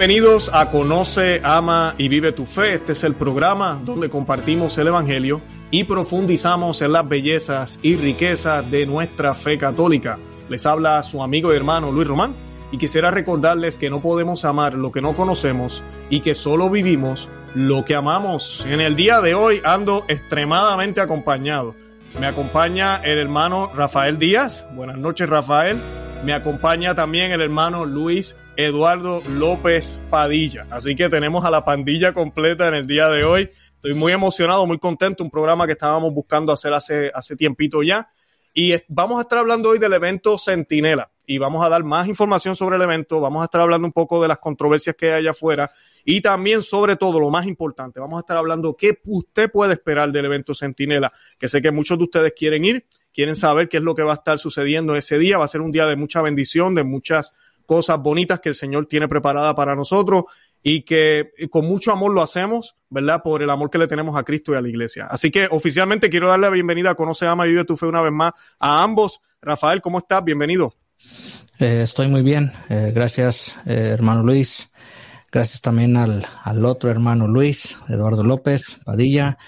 Bienvenidos a Conoce, Ama y Vive tu Fe. Este es el programa donde compartimos el Evangelio y profundizamos en las bellezas y riquezas de nuestra fe católica. Les habla su amigo y hermano Luis Román y quisiera recordarles que no podemos amar lo que no conocemos y que solo vivimos lo que amamos. En el día de hoy ando extremadamente acompañado. Me acompaña el hermano Rafael Díaz. Buenas noches Rafael. Me acompaña también el hermano Luis Eduardo López Padilla. Así que tenemos a la pandilla completa en el día de hoy. Estoy muy emocionado, muy contento. Un programa que estábamos buscando hacer hace, hace tiempito ya. Y vamos a estar hablando hoy del evento Centinela y vamos a dar más información sobre el evento. Vamos a estar hablando un poco de las controversias que hay allá afuera y también, sobre todo, lo más importante, vamos a estar hablando qué usted puede esperar del evento Centinela, que sé que muchos de ustedes quieren ir, quieren saber qué es lo que va a estar sucediendo ese día. Va a ser un día de mucha bendición, de muchas cosas bonitas que el Señor tiene preparada para nosotros y que con mucho amor lo hacemos, ¿verdad? Por el amor que le tenemos a Cristo y a la iglesia. Así que oficialmente quiero darle la bienvenida a Conoce, Ama y Vive tu Fe una vez más a ambos. Rafael, ¿cómo estás? Bienvenido. Eh, estoy muy bien. Eh, gracias, eh, hermano Luis. Gracias también al, al, otro hermano Luis, Eduardo López Padilla.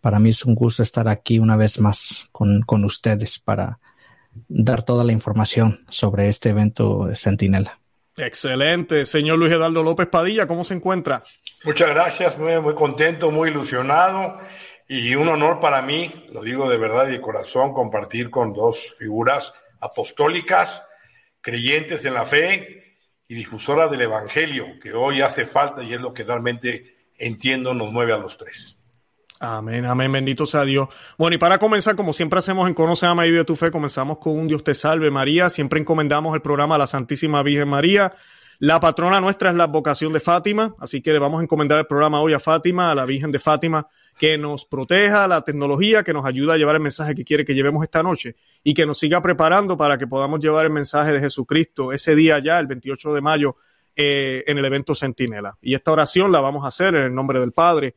para mí es un gusto estar aquí una vez más con, con ustedes para dar toda la información sobre este evento Centinela. Excelente. Señor Luis Eduardo López Padilla, ¿cómo se encuentra? Muchas gracias, muy, muy contento, muy ilusionado y un honor para mí, lo digo de verdad y de corazón, compartir con dos figuras apostólicas, creyentes en la fe y difusoras del Evangelio, que hoy hace falta y es lo que realmente entiendo nos mueve a los tres. Amén, amén, bendito sea Dios. Bueno, y para comenzar, como siempre hacemos en Conoce, Ama y Vive tu Fe, comenzamos con un Dios te salve María. Siempre encomendamos el programa a la Santísima Virgen María. La patrona nuestra es la vocación de Fátima, así que le vamos a encomendar el programa hoy a Fátima, a la Virgen de Fátima, que nos proteja la tecnología, que nos ayuda a llevar el mensaje que quiere que llevemos esta noche y que nos siga preparando para que podamos llevar el mensaje de Jesucristo ese día ya, el 28 de mayo, eh, en el evento Centinela. Y esta oración la vamos a hacer en el nombre del Padre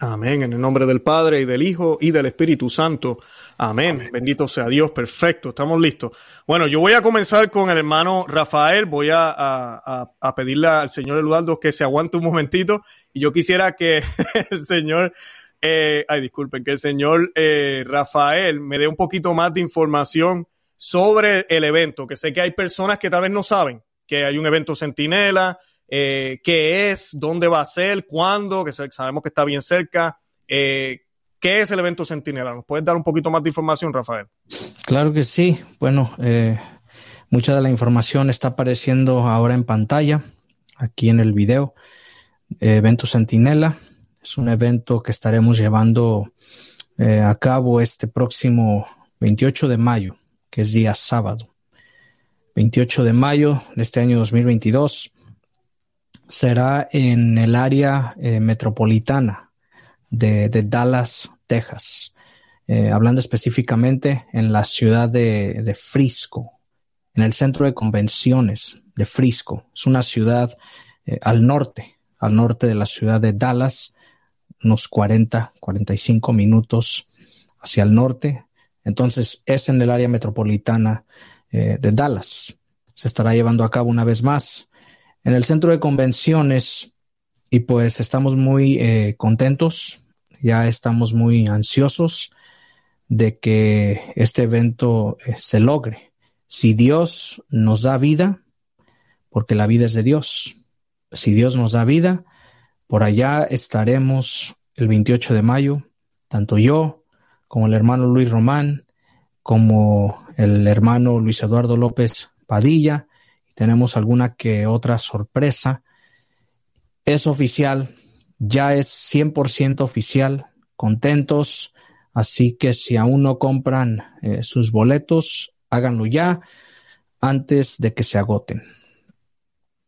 Amén. En el nombre del Padre y del Hijo y del Espíritu Santo. Amén. Bendito sea Dios. Perfecto. Estamos listos. Bueno, yo voy a comenzar con el hermano Rafael. Voy a, a, pedirle al señor Eduardo que se aguante un momentito. Y yo quisiera que el señor, eh, ay, disculpen, que el señor eh, Rafael me dé un poquito más de información sobre el evento. Que sé que hay personas que tal vez no saben que hay un evento Centinela, eh, qué es, dónde va a ser, cuándo, que sabemos que está bien cerca. Eh, ¿Qué es el evento Centinela? ¿Nos puedes dar un poquito más de información, Rafael? Claro que sí. Bueno, eh, mucha de la información está apareciendo ahora en pantalla, aquí en el video. evento Centinela es un evento que estaremos llevando a cabo este próximo 28 de mayo, que es día sábado. 28 de mayo de este año 2022 será en el área eh, metropolitana de, Dallas, Texas, eh, hablando específicamente en la ciudad de, Frisco, en el centro de convenciones de Frisco. Es una ciudad eh, al norte, al norte de la ciudad de Dallas, unos 40, 45 minutos hacia el norte. Entonces es en el área metropolitana de Dallas. Se estará llevando a cabo una vez más en el centro de convenciones y pues estamos muy eh, contentos, ya estamos muy ansiosos de que este evento eh, se logre. Si Dios nos da vida, porque la vida es de Dios, si Dios nos da vida, por allá estaremos el 28 de mayo, tanto yo como el hermano Luis Román, como el hermano Luis Eduardo López Padilla, tenemos alguna que otra sorpresa. Es oficial, ya es 100% oficial, contentos, así que si aún no compran eh, sus boletos, háganlo ya antes de que se agoten.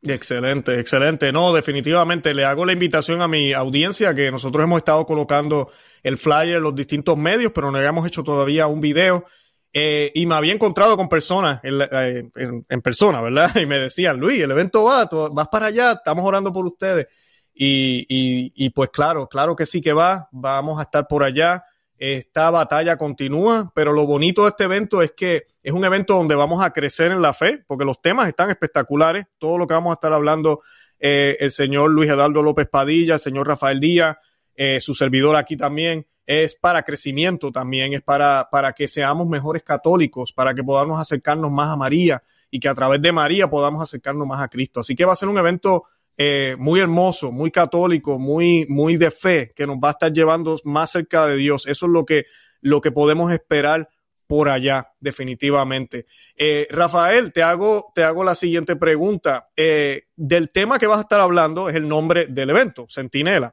Excelente, excelente. No, definitivamente le hago la invitación a mi audiencia que nosotros hemos estado colocando el flyer en los distintos medios, pero no habíamos hecho todavía un video. Eh, y me había encontrado con personas eh, en, persona, ¿verdad? Y me decían, Luis, el evento va, vas para allá, estamos orando por ustedes. Y, y, y pues claro, claro que sí que va, vamos a estar por allá. Esta batalla continúa, pero lo bonito de este evento es que es un evento donde vamos a crecer en la fe, porque los temas están espectaculares. Todo lo que vamos a estar hablando, eh, el señor Luis Eduardo López Padilla, el señor Rafael Díaz, eh, su servidor aquí también, es para crecimiento también, es para, para que seamos mejores católicos, para que podamos acercarnos más a María y que a través de María podamos acercarnos más a Cristo. Así que va a ser un evento eh, muy hermoso, muy católico, muy, muy de fe, que nos va a estar llevando más cerca de Dios. Eso es lo que, lo que podemos esperar por allá, definitivamente. Eh, Rafael, te hago, te hago la siguiente pregunta. Eh, del tema que vas a estar hablando es el nombre del evento, Centinela.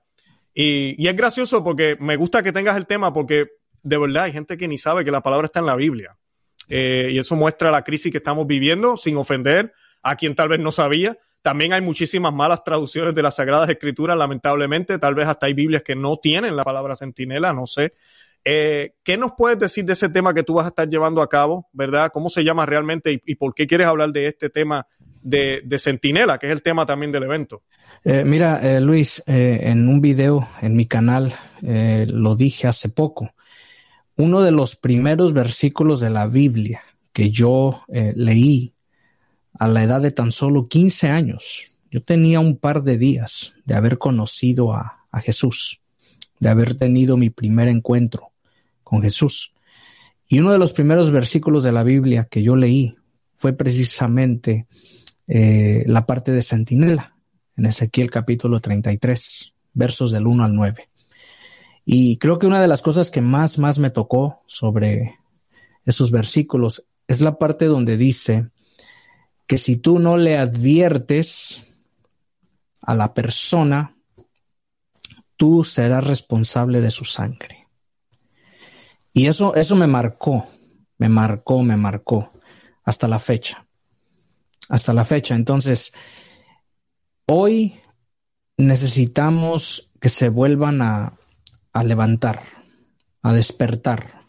Y, es gracioso porque me gusta que tengas el tema porque de verdad hay gente que ni sabe que la palabra está en la Biblia. y eso muestra la crisis que estamos viviendo sin ofender a quien tal vez no sabía. También hay muchísimas malas traducciones de las Sagradas Escrituras, lamentablemente. Tal vez hasta hay Biblias que no tienen la palabra centinela, no sé. Eh, ¿Qué nos puedes decir de ese tema que tú vas a estar llevando a cabo, verdad? ¿Cómo se llama realmente y, por qué quieres hablar de este tema de, centinela, que es el tema también del evento? Eh, mira, eh, Luis, en un video en mi canal lo dije hace poco. Uno de los primeros versículos de la Biblia que yo leí a la edad de tan solo 15 años. Yo tenía un par de días de haber conocido a, Jesús, de haber tenido mi primer encuentro con Jesús. Y uno de los primeros versículos de la Biblia que yo leí fue precisamente eh, la parte de Centinela, en Ezequiel capítulo 33, versos del 1 al 9. Y creo que una de las cosas que más, más me tocó sobre esos versículos es la parte donde dice, que si tú no le adviertes a la persona, tú serás responsable de su sangre. Y eso, eso me marcó, me marcó, me marcó hasta la fecha. Hasta la fecha. Entonces, hoy necesitamos que se vuelvan a, a levantar, a despertar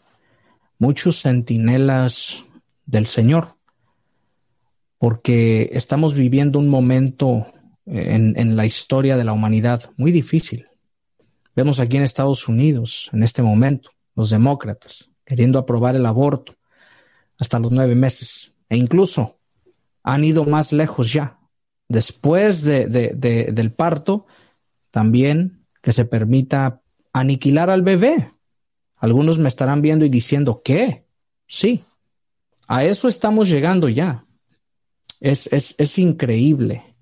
muchos centinelas del Señor porque estamos viviendo un momento en, en, la historia de la humanidad muy difícil. Vemos aquí en Estados Unidos, en este momento, los demócratas queriendo aprobar el aborto hasta los nueve meses e incluso han ido más lejos ya. Después de, de, de, del parto, también que se permita aniquilar al bebé. Algunos me estarán viendo y diciendo, ¿qué? Sí, a eso estamos llegando ya. Es, es, es increíble.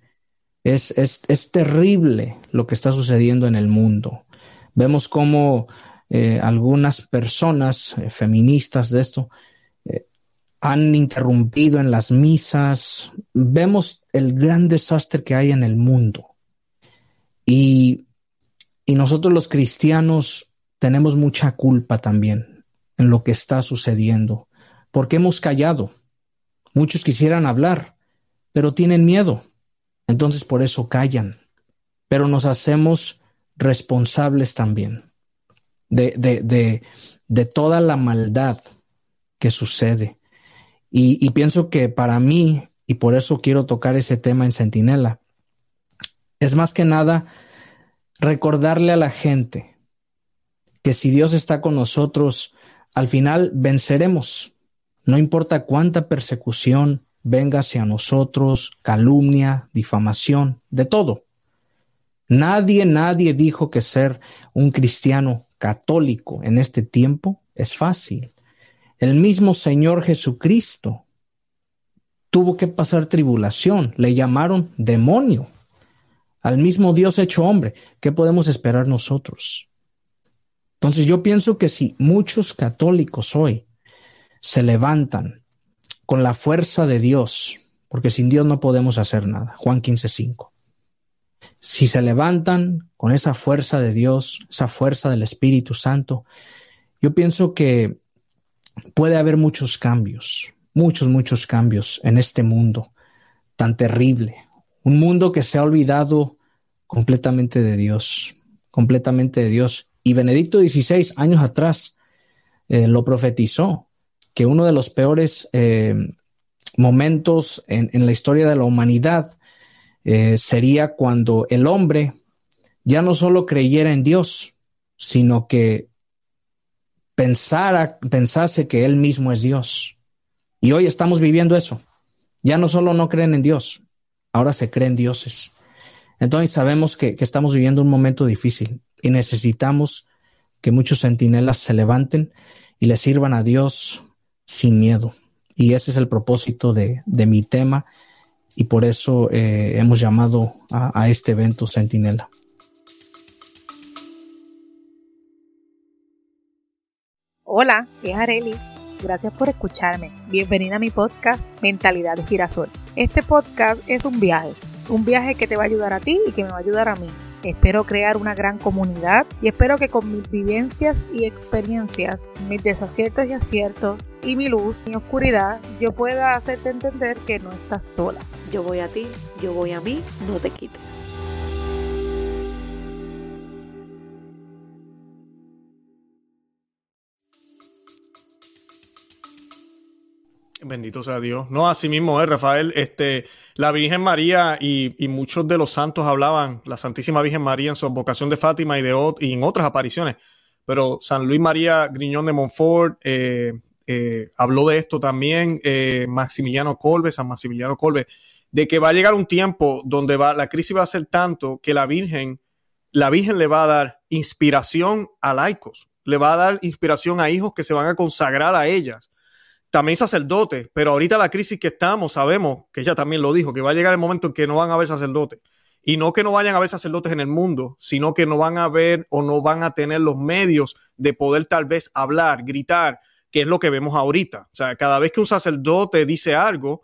Es, es, terrible lo que está sucediendo en el mundo. Vemos cómo eh, algunas personas eh, feministas de esto eh, han interrumpido en las misas. Vemos el gran desastre que hay en el mundo. Y, y nosotros los cristianos tenemos mucha culpa también en lo que está sucediendo, porque hemos callado. Muchos quisieran hablar, pero tienen miedo. Entonces por eso callan. Pero nos hacemos responsables también de, de, de, de toda la maldad que sucede. Y, y, pienso que para mí, y por eso quiero tocar ese tema en Centinela, es más que nada recordarle a la gente que si Dios está con nosotros, al final venceremos. No importa cuánta persecución, venga hacia nosotros calumnia, difamación, de todo. Nadie, nadie dijo que ser un cristiano católico en este tiempo es fácil. El mismo Señor Jesucristo tuvo que pasar tribulación, le llamaron demonio. Al mismo Dios hecho hombre, ¿qué podemos esperar nosotros? Entonces yo pienso que si muchos católicos hoy se levantan con la fuerza de Dios, porque sin Dios no podemos hacer nada. Juan 15:5. Si se levantan con esa fuerza de Dios, esa fuerza del Espíritu Santo, yo pienso que puede haber muchos cambios, muchos, muchos cambios en este mundo tan terrible, un mundo que se ha olvidado completamente de Dios, completamente de Dios. Y Benedicto XVI, años atrás, eh, lo profetizó, que uno de los peores eh, momentos en, la historia de la humanidad eh, sería cuando el hombre ya no solo creyera en Dios, sino que pensara, pensase que él mismo es Dios. Y hoy estamos viviendo eso. Ya no solo no creen en Dios, ahora se creen dioses. Entonces sabemos que, estamos viviendo un momento difícil y necesitamos que muchos centinelas se levanten y le sirvan a Dios sin miedo. Y ese es el propósito de, mi tema y por eso eh, hemos llamado a, este evento Centinela. Hola, es Arelis. Gracias por escucharme. Bienvenida a mi podcast Mentalidad de Girasol. Este podcast es un viaje, un viaje que te va a ayudar a ti y que me va a ayudar a mí Espero crear una gran comunidad y espero que con mis vivencias y experiencias, mis desaciertos y aciertos y mi luz y oscuridad, yo pueda hacerte entender que no estás sola. Yo voy a ti, yo voy a mí, no te quites. Bendito sea Dios. No, así mismo es, Rafael. Este, la Virgen María y, muchos de los santos hablaban, la Santísima Virgen María en su vocación de Fátima y, de, en otras apariciones. Pero San Luis María Griñón de Montfort eh, eh, habló de esto también, eh, Maximiliano Colbe, San Maximiliano Colbe, de que va a llegar un tiempo donde va, la crisis va a ser tanto que la Virgen, la Virgen le va a dar inspiración a laicos, le va a dar inspiración a hijos que se van a consagrar a ellas también sacerdotes, pero ahorita la crisis que estamos, sabemos, que ella también lo dijo, que va a llegar el momento en que no van a haber sacerdotes. Y no que no vayan a haber sacerdotes en el mundo, sino que no van a ver o no van a tener los medios de poder tal vez hablar, gritar, que es lo que vemos ahorita. O sea, cada vez que un sacerdote dice algo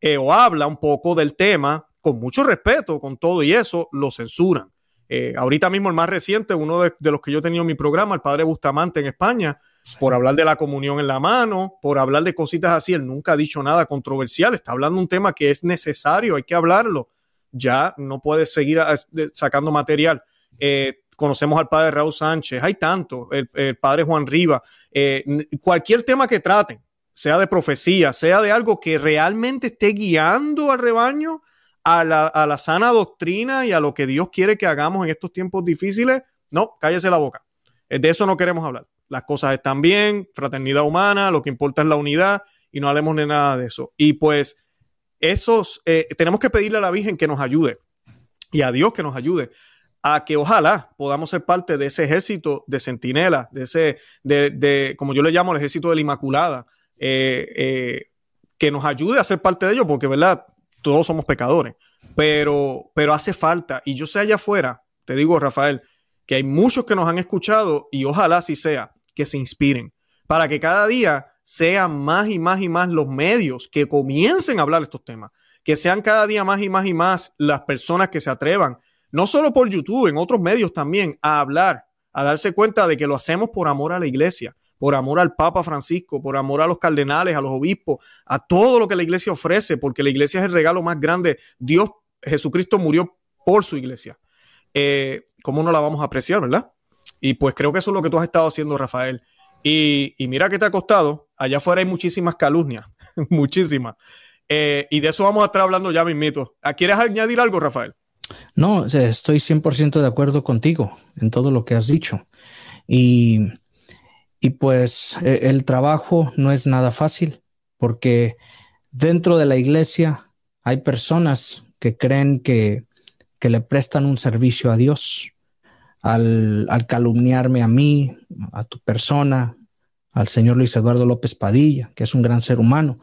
eh, o habla un poco del tema, con mucho respeto, con todo y eso, lo censuran. Eh, ahorita mismo el más reciente, uno de, de, los que yo he tenido en mi programa, el padre Bustamante en España, por hablar de la comunión en la mano, por hablar de cositas así. Él nunca ha dicho nada controversial, está hablando un tema que es necesario, hay que hablarlo. Ya no puede seguir ah, sacando material. Eh, conocemos al padre Raúl Sánchez, hay tanto, el, padre Juan Riva, eh, cualquier tema que traten, sea de profecía, sea de algo que realmente esté guiando al rebaño a la, a la sana doctrina y a lo que Dios quiere que hagamos en estos tiempos difíciles, no, cállese la boca. Eh, de eso no queremos hablar las cosas están bien, fraternidad humana, lo que importa es la unidad y no hablemos de nada de eso. Y pues esos, eh, tenemos que pedirle a la Virgen que nos ayude y a Dios que nos ayude a que ojalá podamos ser parte de ese ejército de centinela, de ese, de, de como yo le llamo el ejército de la Inmaculada, eh, eh, que nos ayude a ser parte de ello, porque, ¿verdad? Todos somos pecadores, pero, pero hace falta. Y yo sé allá afuera, te digo, Rafael, que hay muchos que nos han escuchado y ojalá así sea, que se inspiren, para que cada día sean más y más y más los medios que comiencen a hablar estos temas, que sean cada día más y más y más las personas que se atrevan, no solo por YouTube, en otros medios también, a hablar, a darse cuenta de que lo hacemos por amor a la iglesia, por amor al Papa Francisco, por amor a los cardenales, a los obispos, a todo lo que la iglesia ofrece, porque la iglesia es el regalo más grande. Dios, Jesucristo murió por su iglesia. Eh, ¿Cómo no la vamos a apreciar, verdad? Y pues creo que eso es lo que tú has estado haciendo, Rafael. Y, mira qué te ha costado. Allá afuera hay muchísimas calumnias, muchísimas. Eh, y de eso vamos a estar hablando ya mismito. ¿Quieres añadir algo, Rafael? No, estoy 100% de acuerdo contigo en todo lo que has dicho. Y, y pues e, el trabajo no es nada fácil porque dentro de la iglesia hay personas que creen que, que le prestan un servicio a Dios al, calumniarme a mí, a tu persona, al señor Luis Eduardo López Padilla, que es un gran ser humano.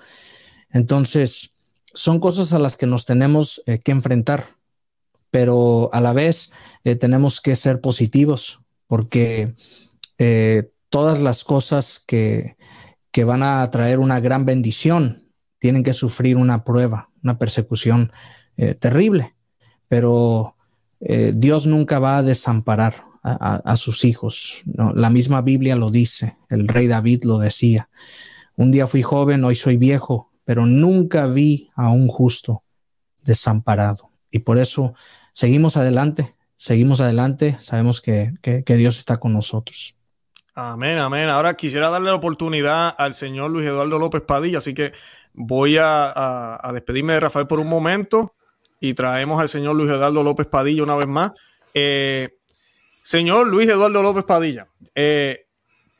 Entonces, son cosas a las que nos tenemos eh, que enfrentar, pero a la vez eh, tenemos que ser positivos, porque eh, todas las cosas que, que van a traer una gran bendición tienen que sufrir una prueba, una persecución terrible, pero eh, Dios nunca va a desamparar a, sus hijos. La misma Biblia lo dice, el rey David lo decía. Un día fui joven, hoy soy viejo, pero nunca vi a un justo desamparado. y por eso seguimos adelante, seguimos adelante, sabemos que, Dios está con nosotros. Amén, amén. Ahora quisiera darle la oportunidad al señor Luis Eduardo López Padilla, así que voy a, despedirme de Rafael por un momento y traemos al señor Luis Eduardo López Padilla una vez más. Eh, señor Luis Eduardo López Padilla, eh,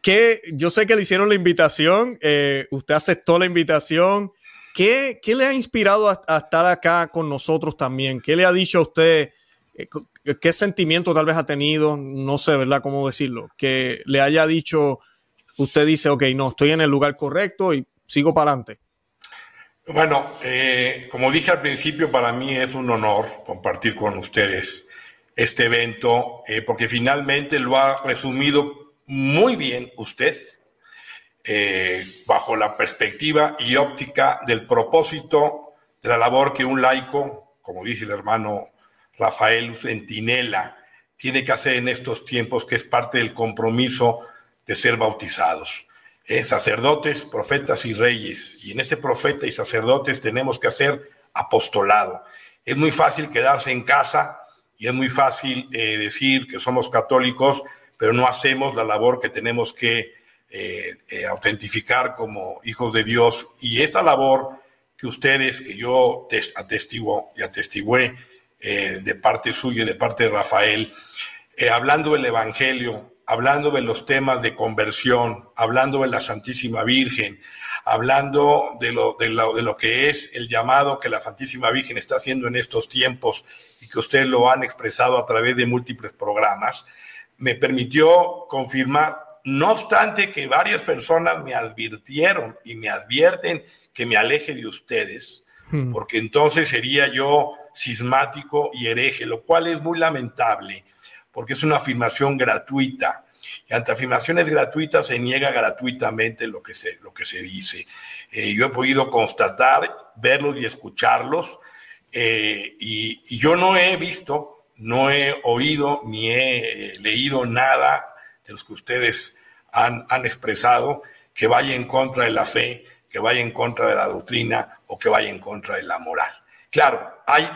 que yo sé que le hicieron la invitación, eh, usted aceptó la invitación. ¿Qué, ¿Qué, le ha inspirado a, estar acá con nosotros también? ¿Qué le ha dicho a usted? Eh, ¿Qué sentimiento tal vez ha tenido? No sé, ¿verdad? ¿Cómo decirlo? Que le haya dicho, usted dice, ok, no, estoy en el lugar correcto y sigo para adelante. Bueno, eh, como dije al principio, para mí es un honor compartir con ustedes este evento, porque finalmente lo ha resumido muy bien usted eh, bajo la perspectiva y óptica del propósito de la labor que un laico, como dice el hermano Rafael Centinela, tiene que hacer en estos tiempos, que es parte del compromiso de ser bautizados. Eh, sacerdotes, profetas y reyes. Y en ese profeta y sacerdotes tenemos que hacer apostolado. Es muy fácil quedarse en casa y es muy fácil eh, decir que somos católicos pero no hacemos la labor que tenemos que eh, autentificar como hijos de Dios. Y esa labor que ustedes, que yo atestiguo y atestigué de parte suya y de parte de Rafael, hablando del Evangelio, hablando de los temas de conversión, hablando de la Santísima Virgen, hablando de lo, de, lo, de lo, que es el llamado que la Santísima Virgen está haciendo en estos tiempos y que ustedes lo han expresado a través de múltiples programas, me permitió confirmar, no obstante que varias personas me advirtieron y me advierten que me aleje de ustedes, hmm. porque entonces sería yo sismático y hereje, lo cual es muy lamentable, porque es una afirmación gratuita. Y ante afirmaciones gratuitas se niega gratuitamente lo que se, lo que se dice. Eh, yo he podido constatar, verlos y escucharlos, eh, y yo no he visto no he oído ni he eh, leído nada de los que ustedes han, expresado que vaya en contra de la fe, que vaya en contra de la doctrina o que vaya en contra de la moral. Claro, hay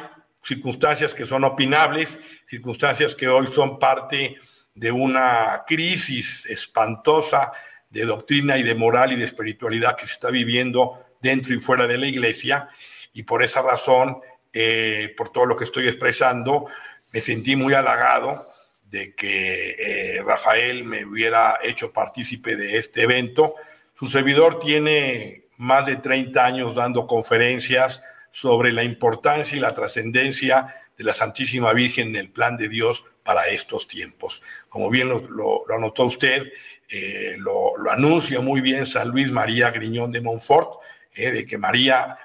circunstancias que son opinables, circunstancias que hoy son parte de una crisis espantosa de doctrina y de moral y de espiritualidad que se está viviendo dentro y fuera de la iglesia. Y por esa razón, eh, por todo lo que estoy expresando, me sentí muy halagado de que eh, Rafael me hubiera hecho partícipe de este evento. Su servidor tiene más de 30 años dando conferencias sobre la importancia y la trascendencia de la Santísima Virgen en el plan de Dios para estos tiempos. Como bien lo, anotó usted, eh, lo, anuncia muy bien San Luis María Griñón de Montfort, eh, de que María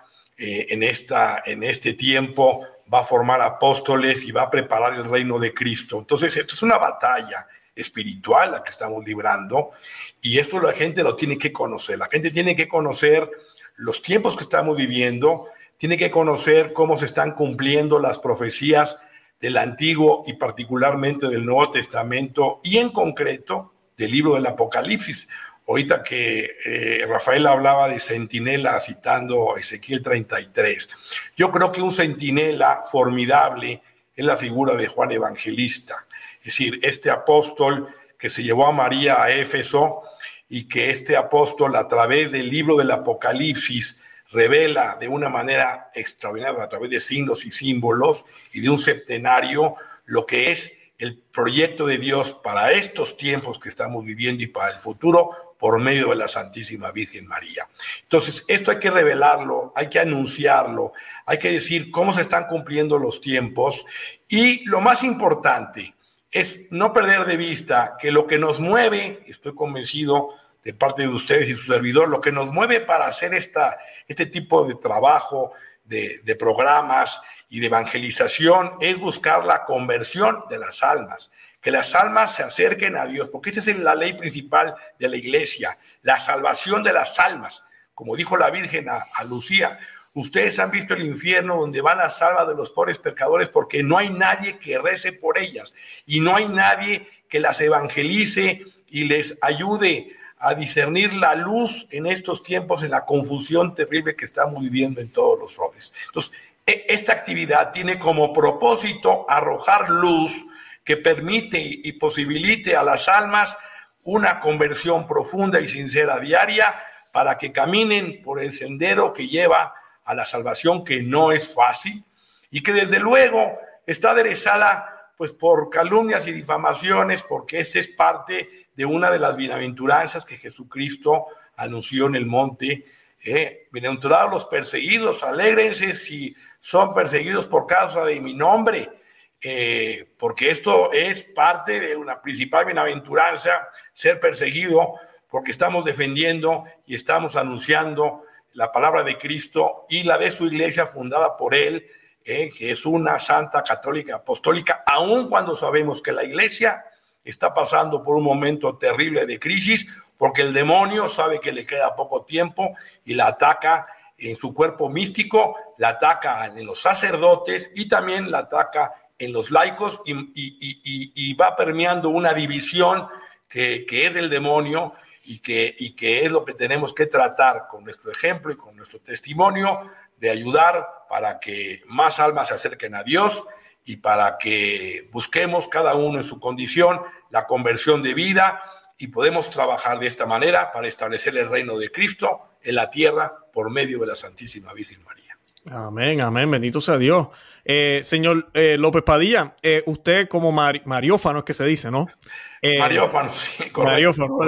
en, esta, en este tiempo va a formar apóstoles y va a preparar el reino de Cristo. Entonces, esto es una batalla espiritual la que estamos librando y esto la gente lo tiene que conocer. La gente tiene que conocer los tiempos que estamos viviendo, tiene que conocer cómo se están cumpliendo las profecías del Antiguo y particularmente del Nuevo Testamento y en concreto del libro del Apocalipsis. Ahorita que eh, Rafael hablaba de centinela citando Ezequiel 33, yo creo que un centinela formidable es la figura de Juan Evangelista, es decir, este apóstol que se llevó a María a Éfeso y que este apóstol a través del libro del Apocalipsis revela de una manera extraordinaria a través de signos y símbolos y de un septenario lo que es el proyecto de Dios para estos tiempos que estamos viviendo y para el futuro por medio de la Santísima Virgen María. Entonces, esto hay que revelarlo, hay que anunciarlo, hay que decir cómo se están cumpliendo los tiempos y lo más importante es no perder de vista que lo que nos mueve, estoy convencido de parte de ustedes y su servidor, lo que nos mueve para hacer esta, este tipo de trabajo, de, programas y de evangelización es buscar la conversión de las almas que las almas se acerquen a Dios, porque esa es la ley principal de la iglesia, la salvación de las almas. Como dijo la Virgen a, Lucía, ustedes han visto el infierno donde van las almas de los pobres pecadores porque no hay nadie que rece por ellas y no hay nadie que las evangelice y les ayude a discernir la luz en estos tiempos, en la confusión terrible que estamos viviendo en todos los hombres. Entonces, E, esta actividad tiene como propósito arrojar luz que permite y posibilite a las almas una conversión profunda y sincera diaria para que caminen por el sendero que lleva a la salvación, que no es fácil y que desde luego está aderezada pues por calumnias y difamaciones, porque esta es parte de una de las bienaventuranzas que Jesucristo anunció en el monte. Eh, bienaventurados los perseguidos, alégrense si son perseguidos por causa de mi nombre, eh, porque esto es parte de una principal bienaventuranza, ser perseguido, porque estamos defendiendo y estamos anunciando la palabra de Cristo y la de su iglesia fundada por él, eh, que es una santa católica apostólica, aun cuando sabemos que la iglesia está pasando por un momento terrible de crisis, porque el demonio sabe que le queda poco tiempo y la ataca en su cuerpo místico, la ataca en los sacerdotes y también la ataca en los laicos y, va permeando una división que, es del demonio y que, es lo que tenemos que tratar con nuestro ejemplo y con nuestro testimonio de ayudar para que más almas se acerquen a Dios y para que busquemos cada uno en su condición la conversión de vida y podemos trabajar de esta manera para establecer el reino de Cristo en la tierra por medio de la Santísima Virgen María. Amén, amén, bendito sea Dios. Eh, señor eh, López Padilla, eh, usted como mariófano es que se dice, ¿no? Mariófano, sí, mariófano,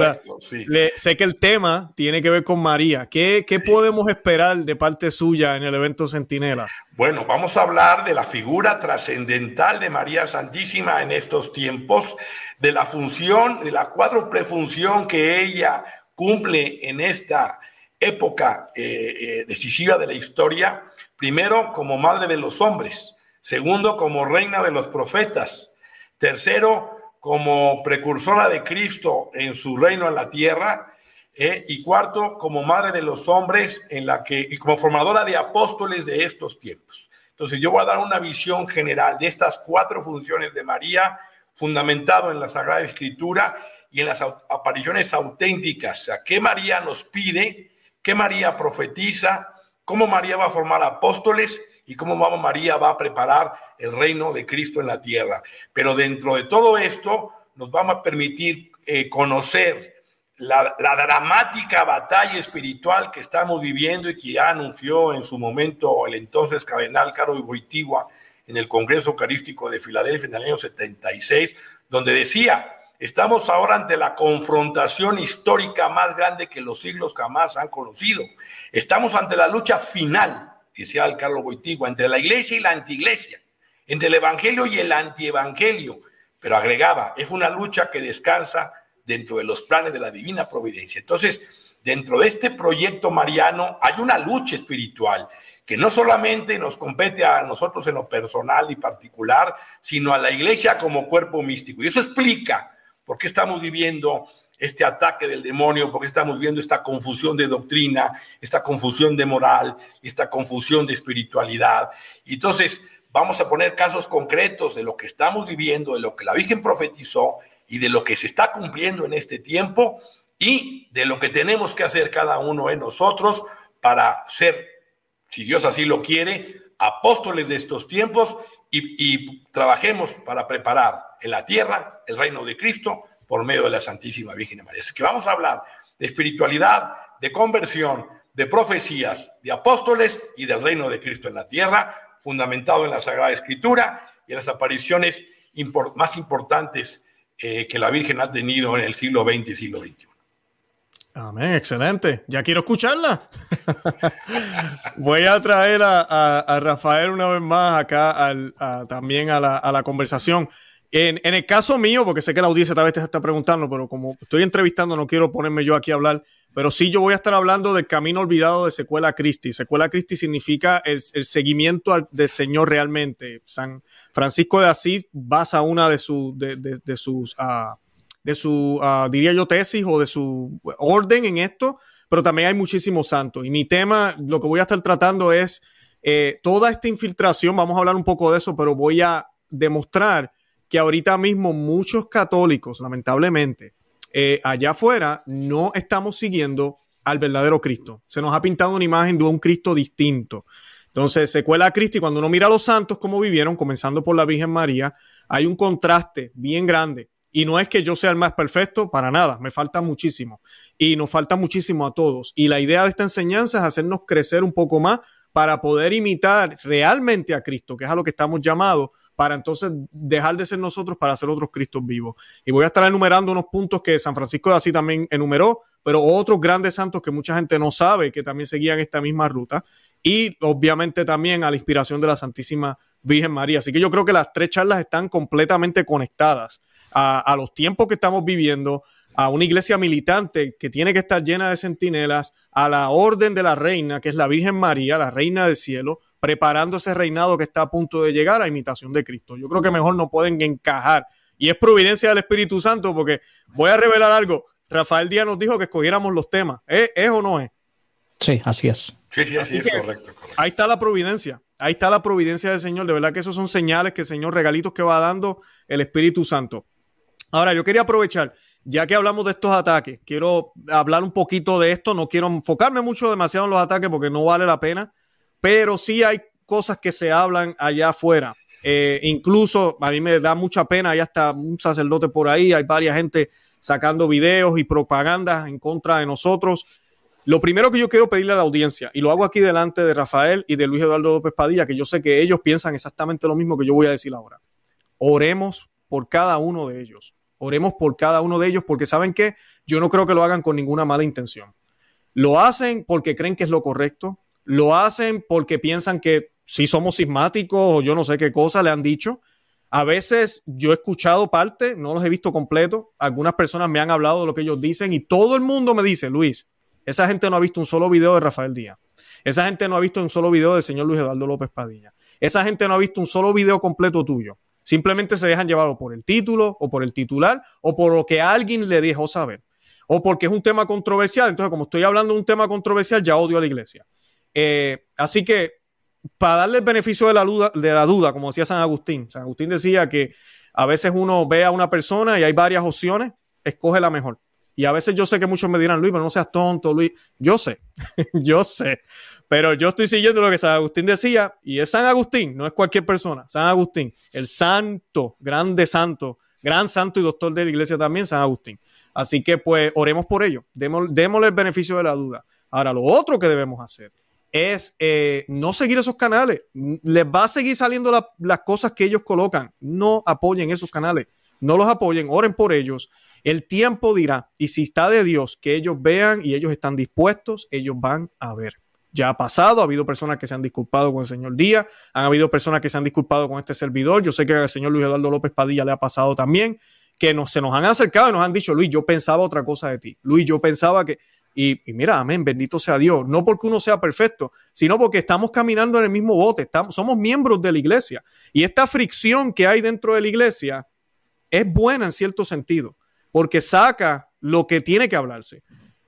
sé que el tema tiene que ver con María. ¿Qué, podemos esperar de parte suya en el evento Centinela? Bueno, vamos a hablar de la figura trascendental de María Santísima en estos tiempos, de la función, de la cuádruple función que ella cumple en esta época decisiva de la historia Primero, como madre de los hombres. Segundo, como reina de los profetas. Tercero, como precursora de Cristo en su reino en la tierra. Eh, y cuarto, como madre de los hombres en la que, y como formadora de apóstoles de estos tiempos. Entonces, yo voy a dar una visión general de estas cuatro funciones de María, fundamentado en la Sagrada Escritura y en las apariciones auténticas. O sea, ¿qué María nos pide? ¿Qué María profetiza? cómo María va a formar apóstoles y cómo María va a preparar el reino de Cristo en la tierra. Pero dentro de todo esto nos vamos a permitir eh, conocer la, dramática batalla espiritual que estamos viviendo y que ya anunció en su momento el entonces cardenal Caro Boitigua en el Congreso Eucarístico de Filadelfia en el año 76, donde decía, Estamos ahora ante la confrontación histórica más grande que los siglos jamás han conocido. Estamos ante la lucha final, decía Carlos Boitigua, entre la iglesia y la antiglesia, entre el evangelio y el antievangelio. Pero agregaba, es una lucha que descansa dentro de los planes de la divina providencia. Entonces, dentro de este proyecto mariano hay una lucha espiritual que no solamente nos compete a nosotros en lo personal y particular, sino a la iglesia como cuerpo místico. Y eso explica ¿Por qué estamos viviendo este ataque del demonio? ¿Por qué estamos viendo esta confusión de doctrina, esta confusión de moral, esta confusión de espiritualidad? Y entonces vamos a poner casos concretos de lo que estamos viviendo, de lo que la Virgen profetizó y de lo que se está cumpliendo en este tiempo y de lo que tenemos que hacer cada uno de nosotros para ser, si Dios así lo quiere, apóstoles de estos tiempos y, y trabajemos para preparar en la tierra el reino de Cristo por medio de la Santísima Virgen María. Es que vamos a hablar de espiritualidad, de conversión, de profecías, de apóstoles y del reino de Cristo en la tierra, fundamentado en la Sagrada Escritura y en las apariciones más importantes eh, que la Virgen ha tenido en el siglo XX y siglo XXI. Amén, excelente. Ya quiero escucharla. Voy a traer a, Rafael una vez más acá también a la conversación. En, el caso mío, porque sé que la audiencia tal vez te está preguntando, pero como estoy entrevistando, no quiero ponerme yo aquí a hablar, pero sí yo voy a estar hablando del camino olvidado de Secuela Christi. Secuela Christi significa el, seguimiento del Señor realmente. San Francisco de Asís basa una de, sus de, de, sus, uh, de su, uh, diría yo, tesis o de su orden en esto, pero también hay muchísimos santos. Y mi tema, lo que voy a estar tratando es eh, toda esta infiltración, vamos a hablar un poco de eso, pero voy a demostrar que ahorita mismo muchos católicos, lamentablemente, eh, allá afuera no estamos siguiendo al verdadero Cristo. Se nos ha pintado una imagen de un Cristo distinto. Entonces se cuela a Cristo y cuando uno mira a los santos como vivieron, comenzando por la Virgen María, hay un contraste bien grande. Y no es que yo sea el más perfecto, para nada, me falta muchísimo. Y nos falta muchísimo a todos. Y la idea de esta enseñanza es hacernos crecer un poco más para poder imitar realmente a Cristo, que es a lo que estamos llamados, para entonces dejar de ser nosotros para ser otros Cristos vivos. Y voy a estar enumerando unos puntos que San Francisco de Asís también enumeró, pero otros grandes santos que mucha gente no sabe que también seguían esta misma ruta y obviamente también a la inspiración de la Santísima Virgen María. Así que yo creo que las tres charlas están completamente conectadas a, los tiempos que estamos viviendo, a una iglesia militante que tiene que estar llena de centinelas, a la orden de la reina, que es la Virgen María, la reina del cielo, preparando ese reinado que está a punto de llegar a imitación de Cristo. Yo creo que mejor no pueden encajar. Y es providencia del Espíritu Santo, porque voy a revelar algo. Rafael Díaz nos dijo que escogiéramos los temas. ¿Es, o no es? Sí, así es. Sí, sí, así, es, correcto, Ahí está la providencia. Ahí está la providencia del Señor. De verdad que esos son señales que el Señor, regalitos que va dando el Espíritu Santo. Ahora, yo quería aprovechar, ya que hablamos de estos ataques, quiero hablar un poquito de esto. No quiero enfocarme mucho demasiado en los ataques porque no vale la pena, pero sí hay cosas que se hablan allá afuera. Eh, incluso a mí me da mucha pena, hay hasta un sacerdote por ahí, hay varias gente sacando videos y propagandas en contra de nosotros. Lo primero que yo quiero pedirle a la audiencia, y lo hago aquí delante de Rafael y de Luis Eduardo López Padilla, que yo sé que ellos piensan exactamente lo mismo que yo voy a decir ahora. Oremos por cada uno de ellos. Oremos por cada uno de ellos porque saben que yo no creo que lo hagan con ninguna mala intención. Lo hacen porque creen que es lo correcto. Lo hacen porque piensan que si somos sismáticos o yo no sé qué cosa le han dicho. A veces yo he escuchado parte, no los he visto completo. Algunas personas me han hablado de lo que ellos dicen y todo el mundo me dice, Luis, esa gente no ha visto un solo video de Rafael Díaz. Esa gente no ha visto un solo video del señor Luis Eduardo López Padilla. Esa gente no ha visto un solo video completo tuyo. Simplemente se dejan llevar por el título o por el titular o por lo que alguien le dejó saber. O porque es un tema controversial. Entonces, como estoy hablando de un tema controversial, ya odio a la iglesia. Eh, así que, para darle el beneficio de la, duda, de la duda, como decía San Agustín, San Agustín decía que a veces uno ve a una persona y hay varias opciones, escoge la mejor. Y a veces yo sé que muchos me dirán, Luis, pero no seas tonto, Luis. Yo sé, yo sé. Pero yo estoy siguiendo lo que San Agustín decía, y es San Agustín, no es cualquier persona. San Agustín, el santo, grande santo, gran santo y doctor de la iglesia también, San Agustín. Así que pues oremos por ello, démosle el beneficio de la duda. Ahora, lo otro que debemos hacer es eh, no seguir esos canales. Les va a seguir saliendo las cosas que ellos colocan. No apoyen esos canales, no los apoyen, oren por ellos el tiempo dirá, y si está de Dios, que ellos vean y ellos están dispuestos, ellos van a ver. Ya ha pasado, ha habido personas que se han disculpado con el señor Díaz, han habido personas que se han disculpado con este servidor. Yo sé que al señor Luis Eduardo López Padilla le ha pasado también, que se nos han acercado y nos han dicho, Luis, yo pensaba otra cosa de ti. Luis, yo pensaba que, y, mira, amén, bendito sea Dios. No porque uno sea perfecto, sino porque estamos caminando en el mismo bote, somos miembros de la iglesia. Y esta fricción que hay dentro de la iglesia es buena en cierto sentido porque saca lo que tiene que hablarse.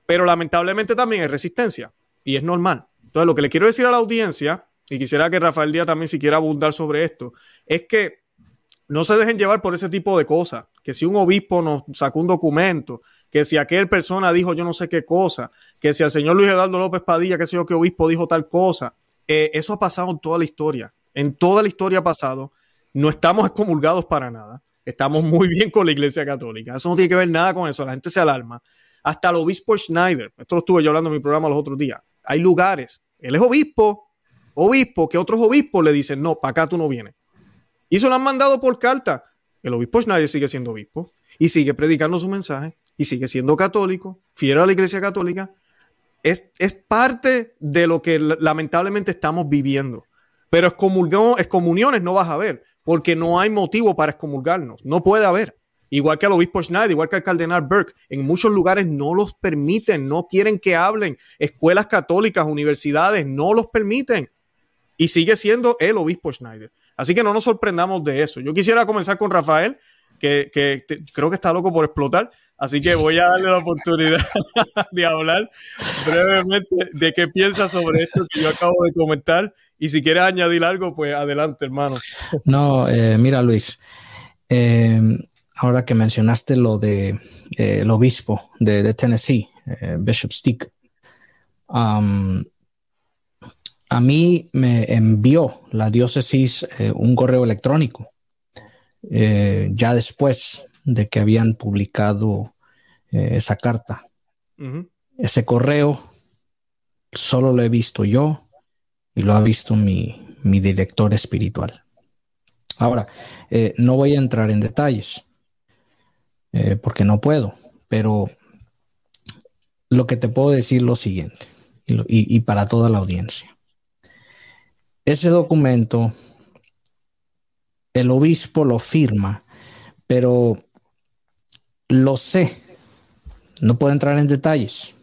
Pero lamentablemente también hay resistencia y es normal. Entonces, lo que le quiero decir a la audiencia, y quisiera que Rafael Díaz también si quiera abundar sobre esto, es que no se dejen llevar por ese tipo de cosas. Que si un obispo nos sacó un documento, que si aquel persona dijo yo no sé qué cosa, que si el señor Luis Eduardo López Padilla, que sé yo qué obispo dijo tal cosa, eh, eso ha pasado en toda la historia. En toda la historia ha pasado. No estamos excomulgados para nada. Estamos muy bien con la Iglesia Católica. Eso no tiene que ver nada con eso. La gente se alarma. Hasta el obispo Schneider, esto lo estuve yo hablando en mi programa los otros días. Hay lugares, él es obispo, obispo, que otros obispos le dicen, no, para acá tú no vienes. Y se lo han mandado por carta. El obispo Schneider sigue siendo obispo y sigue predicando su mensaje y sigue siendo católico, fiel a la Iglesia Católica. Es, es parte de lo que lamentablemente estamos viviendo. Pero excomuniones no vas a ver porque no hay motivo para excomulgarnos. No puede haber. Igual que al obispo Schneider, igual que al cardenal Burke, en muchos lugares no los permiten, no quieren que hablen. Escuelas católicas, universidades, no los permiten. Y sigue siendo el obispo Schneider. Así que no nos sorprendamos de eso. Yo quisiera comenzar con Rafael, que, creo que está loco por explotar. Así que voy a darle la oportunidad de hablar brevemente de qué piensa sobre esto que yo acabo de comentar y si quieres añadir algo, pues adelante, hermano. No, eh, mira, Luis, eh, ahora que mencionaste lo de eh, el obispo de, Tennessee, Bishop Stick, a mí me envió la diócesis eh, un correo electrónico eh, ya después de que habían publicado eh, esa carta. Ese correo solo lo he visto yo y lo ha visto mi, mi director espiritual. Ahora, no voy a entrar en detalles porque no puedo, pero lo que te puedo decir lo siguiente y para toda la audiencia. Ese documento, el obispo lo firma, pero lo sé, no puedo entrar en detalles,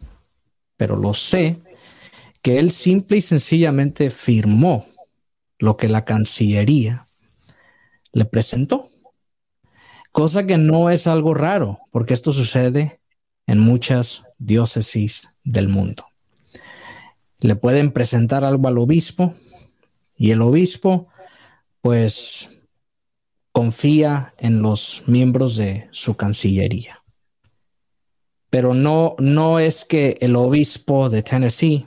pero lo sé que él simple y sencillamente firmó lo que la Cancillería le presentó. Cosa que no es algo raro, porque esto sucede en muchas diócesis del mundo. Le pueden presentar algo al obispo, y el obispo, pues, confía en los miembros de su cancillería. Pero no, no es que el obispo de Tennessee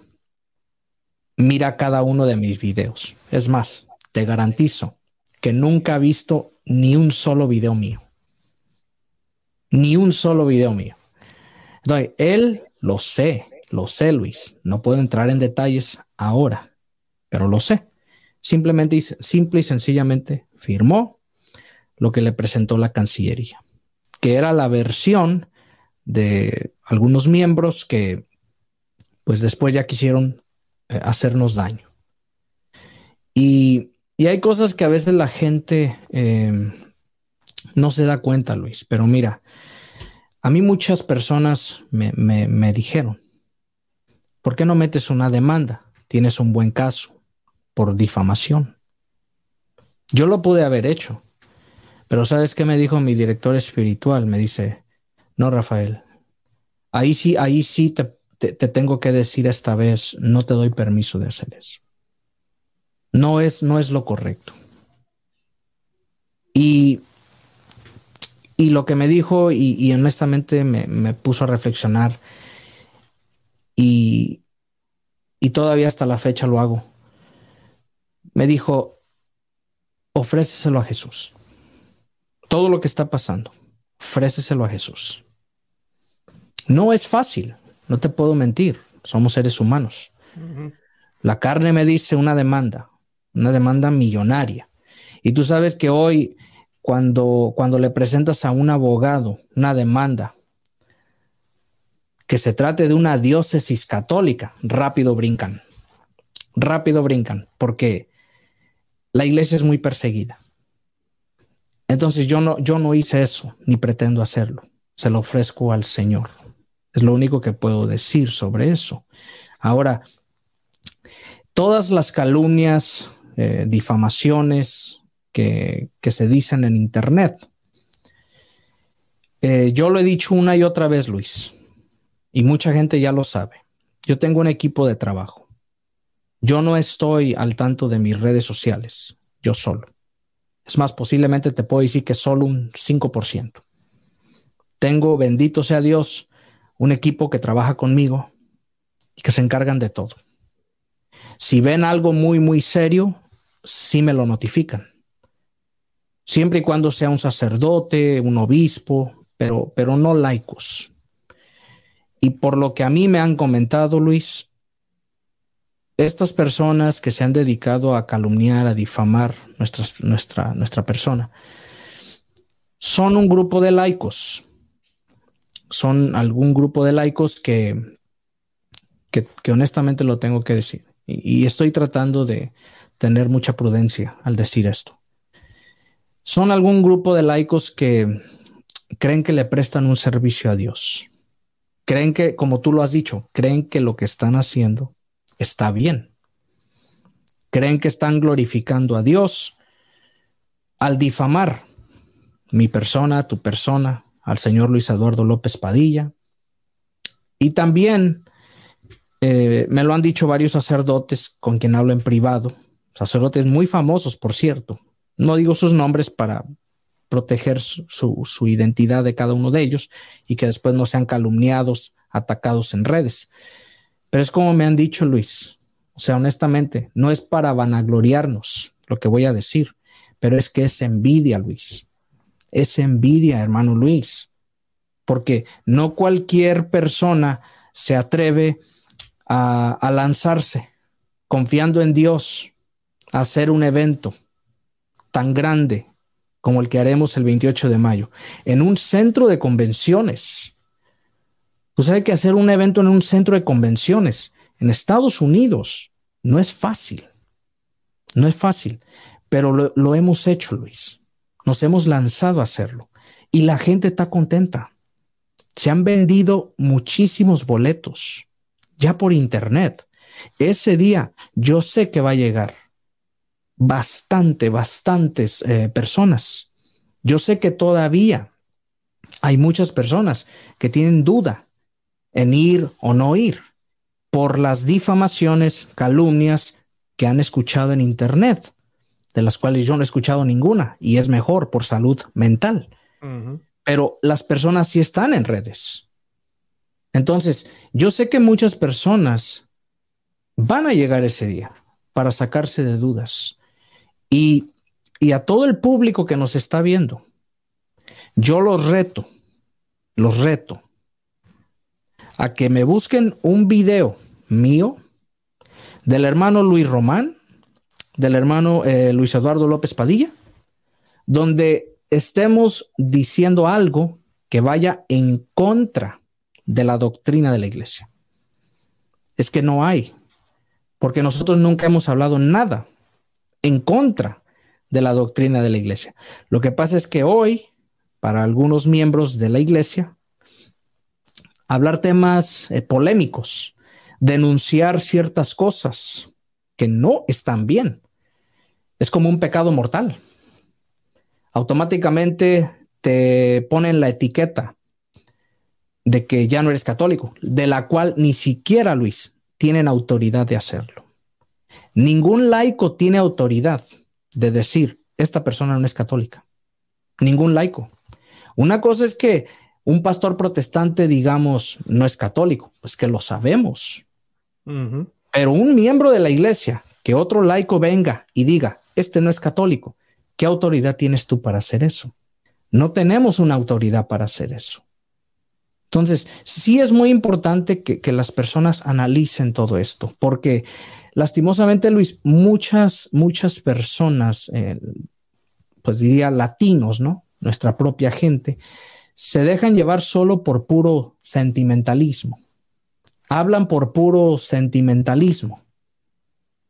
mira cada uno de mis videos. Es más, te garantizo que nunca ha visto ni un solo video mío. Ni un solo video mío. Entonces, él lo sé, lo sé, Luis. No puedo entrar en detalles ahora, pero lo sé. Simplemente, simple y sencillamente firmó lo que le presentó la Cancillería, que era la versión de algunos miembros que pues después ya quisieron eh, hacernos daño. Y, hay cosas que a veces la gente em, no se da cuenta, Luis, pero mira, a mí muchas personas me, me dijeron, ¿por qué no metes una demanda? Tienes un buen caso por difamación. Yo lo pude haber hecho, pero ¿sabes qué me dijo mi director espiritual? Me dice, no, Rafael, ahí sí, ahí sí te, te, tengo que decir esta vez, no te doy permiso de hacer eso. No es, no es lo correcto. Y, y lo que me dijo, y, y honestamente me, me, puso a reflexionar, y, y todavía hasta la fecha lo hago me dijo, ofréceselo a Jesús. Todo lo que está pasando, ofréceselo a Jesús. No es fácil, no te puedo mentir, somos seres humanos. La carne me dice una demanda, una demanda millonaria. Y tú sabes que hoy, cuando, cuando le presentas a un abogado una demanda que se trate de una diócesis católica, rápido brincan, rápido brincan, porque la iglesia es muy perseguida. Entonces yo no, yo no hice eso, ni pretendo hacerlo. Se lo ofrezco al Señor. Es lo único que puedo decir sobre eso. Ahora, todas las calumnias, eh, difamaciones que, se dicen en Internet, eh, yo lo he dicho una y otra vez, Luis, y mucha gente ya lo sabe. Yo tengo un equipo de trabajo. Yo no estoy al tanto de mis redes sociales, yo solo. Es más, posiblemente te puedo decir que solo un 5%. Tengo, bendito sea Dios, un equipo que trabaja conmigo y que se encargan de todo. Si ven algo muy, muy serio, sí me lo notifican. Siempre y cuando sea un sacerdote, un obispo, pero, pero no laicos. Y por lo que a mí me han comentado, Luis, estas personas que se han dedicado a calumniar, a difamar nuestra, nuestra persona, son un grupo de laicos. Son algún grupo de laicos que, que, honestamente lo tengo que decir. y estoy tratando de tener mucha prudencia al decir esto. Son algún grupo de laicos que creen que le prestan un servicio a Dios. Creen que, como tú lo has dicho, creen que lo que están haciendo está bien. Creen que están glorificando a Dios al difamar mi persona, tu persona, al señor Luis Eduardo López Padilla. Y también eh, me lo han dicho varios sacerdotes con quien hablo en privado, sacerdotes muy famosos, por cierto. No digo sus nombres para proteger su, identidad de cada uno de ellos y que después no sean calumniados, atacados en redes. Pero es como me han dicho, Luis, O sea, honestamente, no es para vanagloriarnos lo que voy a decir, pero es que es envidia, Luis. Es envidia, hermano Luis. Porque no cualquier persona se atreve a, a lanzarse confiando en Dios a hacer un evento tan grande como el que haremos el 28 de mayo, en un centro de convenciones. Pues hay que hacer un evento en un centro de convenciones en Estados Unidos. No es fácil, no es fácil, pero lo, lo hemos hecho, Luis. Nos hemos lanzado a hacerlo y la gente está contenta. Se han vendido muchísimos boletos ya por internet. Ese día yo sé que va a llegar bastante, bastantes eh, personas. Yo sé que todavía hay muchas personas que tienen duda en ir o no ir por las difamaciones, calumnias que han escuchado en Internet, de las cuales yo no he escuchado ninguna, y es mejor por salud mental. Pero las personas sí están en redes. Entonces, yo sé que muchas personas van a llegar ese día para sacarse de dudas. Y, a todo el público que nos está viendo, yo los reto, los reto a que me busquen un video mío del hermano Luis Román, del hermano eh, Luis Eduardo López Padilla, donde estemos diciendo algo que vaya en contra de la doctrina de la iglesia. Es que no hay, porque nosotros nunca hemos hablado nada en contra de la doctrina de la iglesia. Lo que pasa es que hoy, para algunos miembros de la iglesia, hablar temas eh, polémicos, denunciar ciertas cosas que no están bien, es como un pecado mortal. Automáticamente te ponen la etiqueta de que ya no eres católico, de la cual ni siquiera, Luis, tienen autoridad de hacerlo. Ningún laico tiene autoridad de decir, esta persona no es católica. Ningún laico. Una cosa es que un pastor protestante, digamos, no es católico, pues que lo sabemos. Pero un miembro de la iglesia, que otro laico venga y diga, este no es católico, ¿qué autoridad tienes tú para hacer eso? No tenemos una autoridad para hacer eso. Entonces, sí es muy importante que, que las personas analicen todo esto, porque Lastimosamente, Luis, muchas, muchas personas, eh, pues diría latinos, ¿no? Nuestra propia gente, se dejan llevar solo por puro sentimentalismo. Hablan por puro sentimentalismo.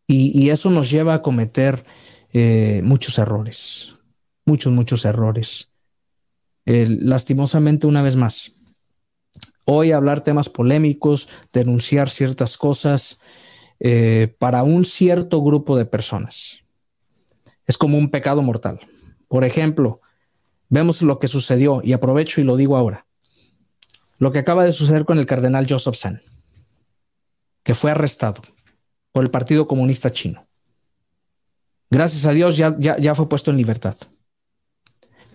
Y, eso nos lleva a cometer eh, muchos errores, muchos, muchos errores. lastimosamente, una vez más, hoy hablar temas polémicos, denunciar ciertas cosas, eh, para un cierto grupo de personas. Es como un pecado mortal. Por ejemplo, vemos lo que sucedió, y aprovecho y lo digo ahora, lo que acaba de suceder con el cardenal Joseph Sen, que fue arrestado por el Partido Comunista Chino. Gracias a Dios ya, ya, ya fue puesto en libertad.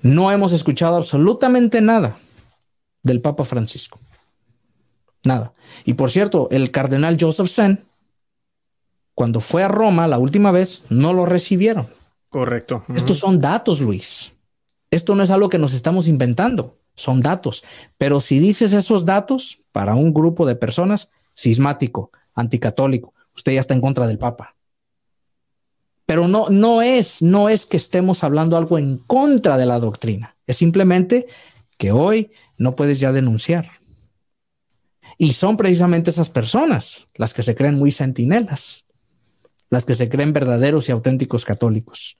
No hemos escuchado absolutamente nada del Papa Francisco. Nada. Y por cierto, el cardenal Joseph Sen cuando fue a Roma la última vez, no lo recibieron. Correcto. Estos son datos, Luis. Esto no es algo que nos estamos inventando, son datos. Pero si dices esos datos para un grupo de personas, cismático, anticatólico, usted ya está en contra del Papa. Pero no, no es, no es que estemos hablando algo en contra de la doctrina. Es simplemente que hoy no puedes ya denunciar. Y son precisamente esas personas las que se creen muy centinelas las que se creen verdaderos y auténticos católicos.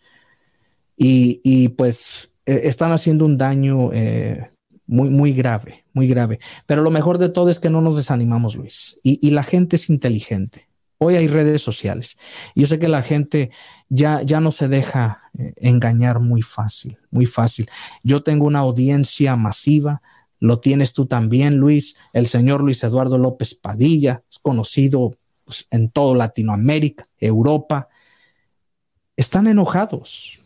Y, pues e, están haciendo un daño eh, muy, muy grave, muy grave. Pero lo mejor de todo es que no nos desanimamos, Luis. Y, la gente es inteligente. Hoy hay redes sociales. Yo sé que la gente ya, ya no se deja eh, engañar muy fácil, muy fácil. Yo tengo una audiencia masiva, lo tienes tú también, Luis. El señor Luis Eduardo López Padilla es conocido pues, en todo Latinoamérica, Europa, están enojados,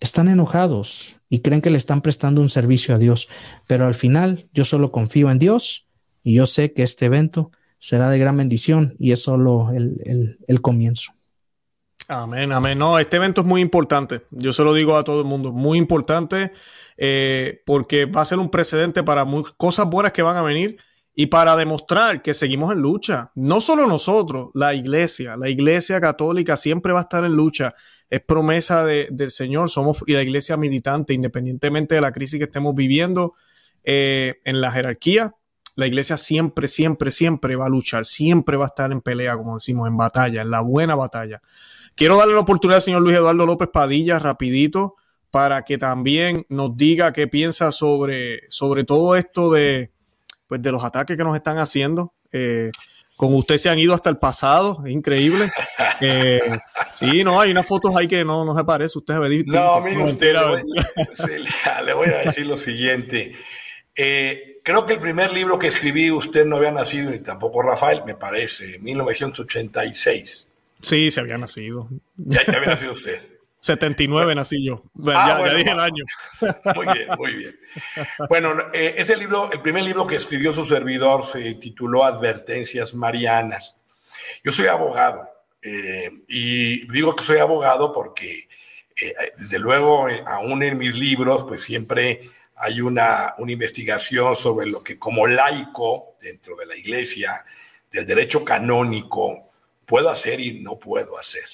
están enojados y creen que le están prestando un servicio a Dios. Pero al final yo solo confío en Dios y yo sé que este evento será de gran bendición y es solo el, el comienzo. Amén, amén. No, este evento es muy importante. Yo se lo digo a todo el mundo, muy importante eh, porque va a ser un precedente para cosas buenas que van a venir y para demostrar que seguimos en lucha. No solo nosotros, la iglesia, la iglesia católica siempre va a estar en lucha. Es promesa del Señor, somos y la iglesia militante, independientemente de la crisis que estemos viviendo eh, en la jerarquía. La iglesia siempre, siempre, siempre va a luchar, siempre va a estar en pelea, como decimos, en batalla, en la buena batalla. Quiero darle la oportunidad al señor Luis Eduardo López Padilla, rapidito, para que también nos diga qué piensa sobre, sobre todo esto de, pues, de los ataques que nos están haciendo. Eh, con usted se han ido hasta el pasado, es increíble. Eh, sí, no, hay unas fotos ahí que no, no se parece, usted se ve No, mire usted, le voy, le voy, a decir lo siguiente. Eh, creo que el primer libro que escribí, usted no había nacido, ni tampoco Rafael, me parece, 1986. Sí, se había nacido. Ya, había nacido usted. 79 nací yo. Ah, ya, dije el año. Muy bien, muy bien. Bueno, eh, ese libro, el primer libro que escribió su servidor se tituló Advertencias Marianas. Yo soy abogado eh, y digo que soy abogado porque, eh, desde luego, aún en mis libros, pues siempre hay una, una investigación sobre lo que como laico dentro de la iglesia, del derecho canónico, puedo hacer y no puedo hacer.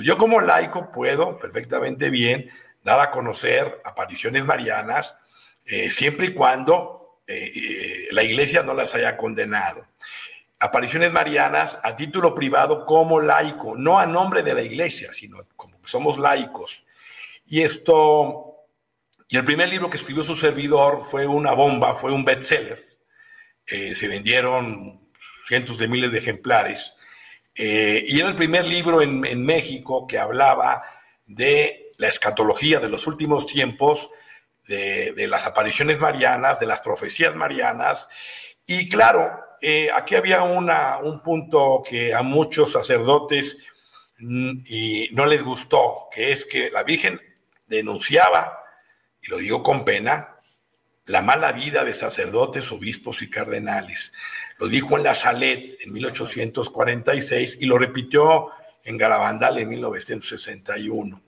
Yo como laico puedo perfectamente bien dar a conocer apariciones marianas eh, siempre y cuando eh, eh, la iglesia no las haya condenado. Apariciones marianas a título privado como laico, no a nombre de la iglesia, sino como somos laicos. Y esto, y el primer libro que escribió su servidor fue una bomba, fue un bestseller. se vendieron cientos de miles de ejemplares. Eh, y era el primer libro en, México que hablaba de la escatología de los últimos tiempos, de, las apariciones marianas, de las profecías marianas. Y claro, eh, aquí había una, un punto que a muchos sacerdotes mm, no les gustó, que es que la Virgen denunciaba, y lo digo con pena, la mala vida de sacerdotes, obispos y cardenales. Lo dijo en la Salet en 1846 y lo repitió en Garabandal en 1961.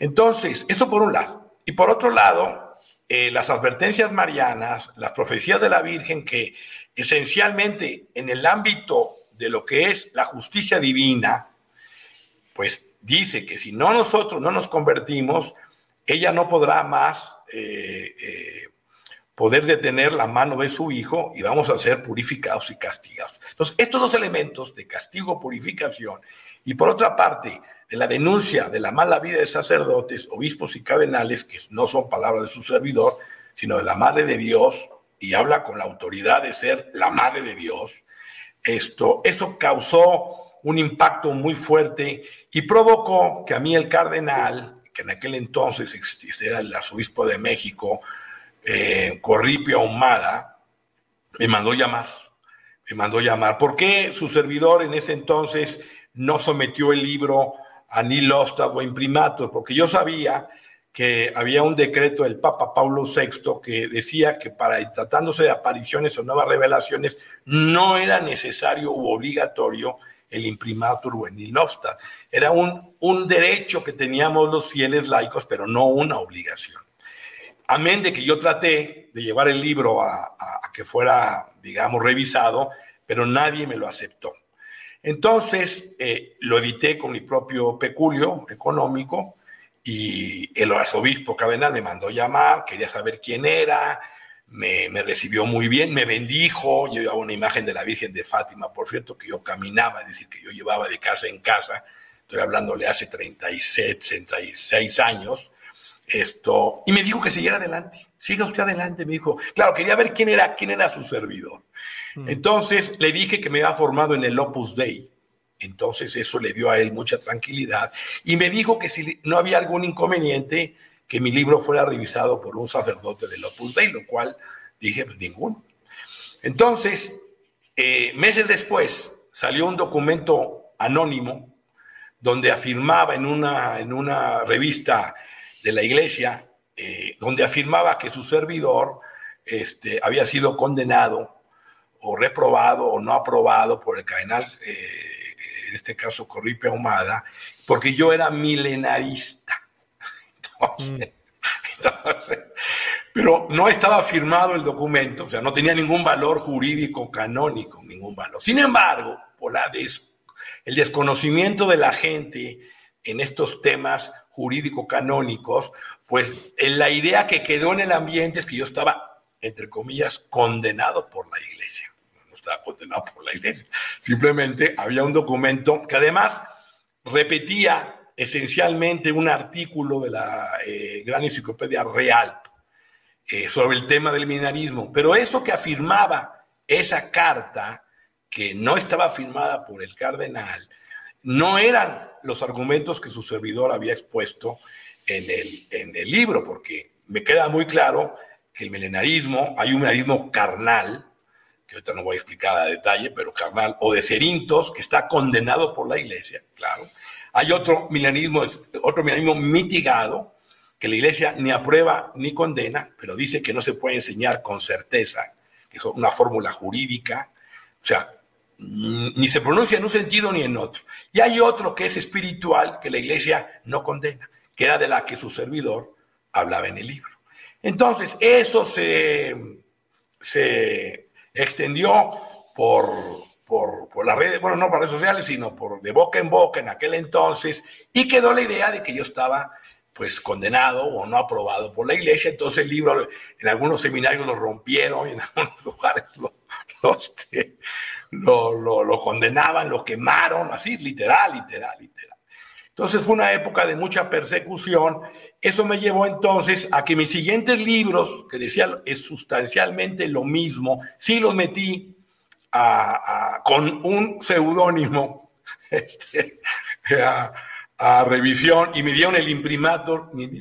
Entonces, eso por un lado. Y por otro lado, eh, las advertencias marianas, las profecías de la Virgen que esencialmente en el ámbito de lo que es la justicia divina, pues dice que si no nosotros no nos convertimos, ella no podrá más eh, eh, poder detener la mano de su hijo y vamos a ser purificados y castigados. Entonces, estos dos elementos de castigo, purificación, y por otra parte, de la denuncia de la mala vida de sacerdotes, obispos y cardenales, que no son palabras de su servidor, sino de la Madre de Dios, y habla con la autoridad de ser la Madre de Dios, esto, eso causó un impacto muy fuerte y provocó que a mí el cardenal, que en aquel entonces era el arzobispo de México, eh, Corripio Ahumada, me mandó llamar. Me mandó llamar. ¿Por qué su servidor en ese entonces no sometió el libro a ni Lostad o imprimato? Porque yo sabía que había un decreto del Papa Paulo VI que decía que para tratándose de apariciones o nuevas revelaciones no era necesario u obligatorio el imprimatur o el. Era un, un derecho que teníamos los fieles laicos, pero no una obligación. Amén de que yo traté de llevar el libro a, que fuera, digamos, revisado, pero nadie me lo aceptó. Entonces, eh, lo edité con mi propio peculio económico y el arzobispo cardenal me mandó llamar, quería saber quién era, me, me, recibió muy bien, me bendijo, yo llevaba una imagen de la Virgen de Fátima, por cierto, que yo caminaba, es decir, que yo llevaba de casa en casa, estoy hablándole hace 36, 36 años, esto, y me dijo que siguiera adelante, siga usted adelante, me dijo. Claro, quería ver quién era, quién era su servidor. Mm. Entonces le dije que me había formado en el Opus Dei. Entonces eso le dio a él mucha tranquilidad y me dijo que si no había algún inconveniente, que mi libro fuera revisado por un sacerdote del Opus Dei, lo cual dije, pues ninguno. Entonces, eh, meses después salió un documento anónimo donde afirmaba en una, en una revista de la iglesia, eh, donde afirmaba que su servidor este, había sido condenado o reprobado o no aprobado por el cardenal, eh, en este caso Corripe Ahumada, porque yo era milenarista. Mm. Entonces, pero no estaba firmado el documento, o sea, no tenía ningún valor jurídico canónico, ningún valor. Sin embargo, por la el desconocimiento de la gente en estos temas jurídico-canónicos, pues la idea que quedó en el ambiente es que yo estaba, entre comillas, condenado por la iglesia. No estaba condenado por la iglesia. Simplemente había un documento que además repetía esencialmente un artículo de la eh, gran enciclopedia Real eh, sobre el tema del minarismo. Pero eso que afirmaba esa carta, que no estaba firmada por el cardenal, no eran los argumentos que su servidor había expuesto en el, en el libro, porque me queda muy claro que el milenarismo, hay un milenarismo carnal, que ahorita no voy a explicar a detalle, pero carnal, o de Cerintos, que está condenado por la iglesia, claro. Hay otro milenarismo, otro milenarismo mitigado, que la iglesia ni aprueba ni condena, pero dice que no se puede enseñar con certeza, que es una fórmula jurídica. O sea, ni se pronuncia en un sentido ni en otro. Y hay otro que es espiritual, que la iglesia no condena, que era de la que su servidor hablaba en el libro. Entonces, eso se, se extendió por, por, por las redes, bueno, no por redes sociales, sino por de boca en boca en aquel entonces, y quedó la idea de que yo estaba pues condenado o no aprobado por la iglesia. Entonces el libro en algunos seminarios lo rompieron en algunos lugares lo, este, lo, lo, condenaban, lo quemaron, así, literal, literal, literal. Entonces fue una época de mucha persecución. Eso me llevó entonces a que mis siguientes libros, que decía es sustancialmente lo mismo, sí los metí con un seudónimo este, a, revisión y me dieron el imprimator Nini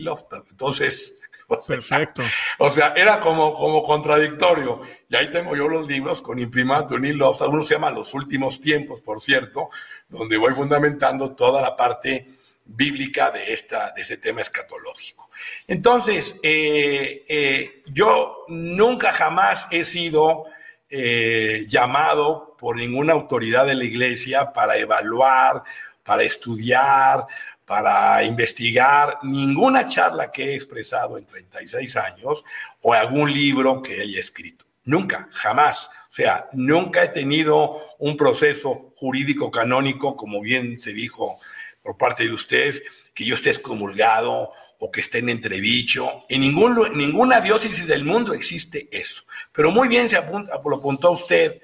Loftas. Entonces, Perfecto. O sea, era como, como contradictorio. Y ahí tengo yo los libros con imprimato Neil Loftas. Uno se llama Los Últimos Tiempos, por cierto, donde voy fundamentando toda la parte bíblica de, esta, de este tema escatológico. Entonces, eh, eh, yo nunca jamás he sido eh, llamado por ninguna autoridad de la iglesia para evaluar, para estudiar, para investigar ninguna charla que he expresado en 36 años o algún libro que haya escrito. Nunca, jamás. O sea, nunca he tenido un proceso jurídico canónico, como bien se dijo por parte de ustedes, que yo esté excomulgado o que esté en entredicho. En ningún, ninguna diócesis del mundo existe eso. Pero muy bien se apunta, lo apuntó usted,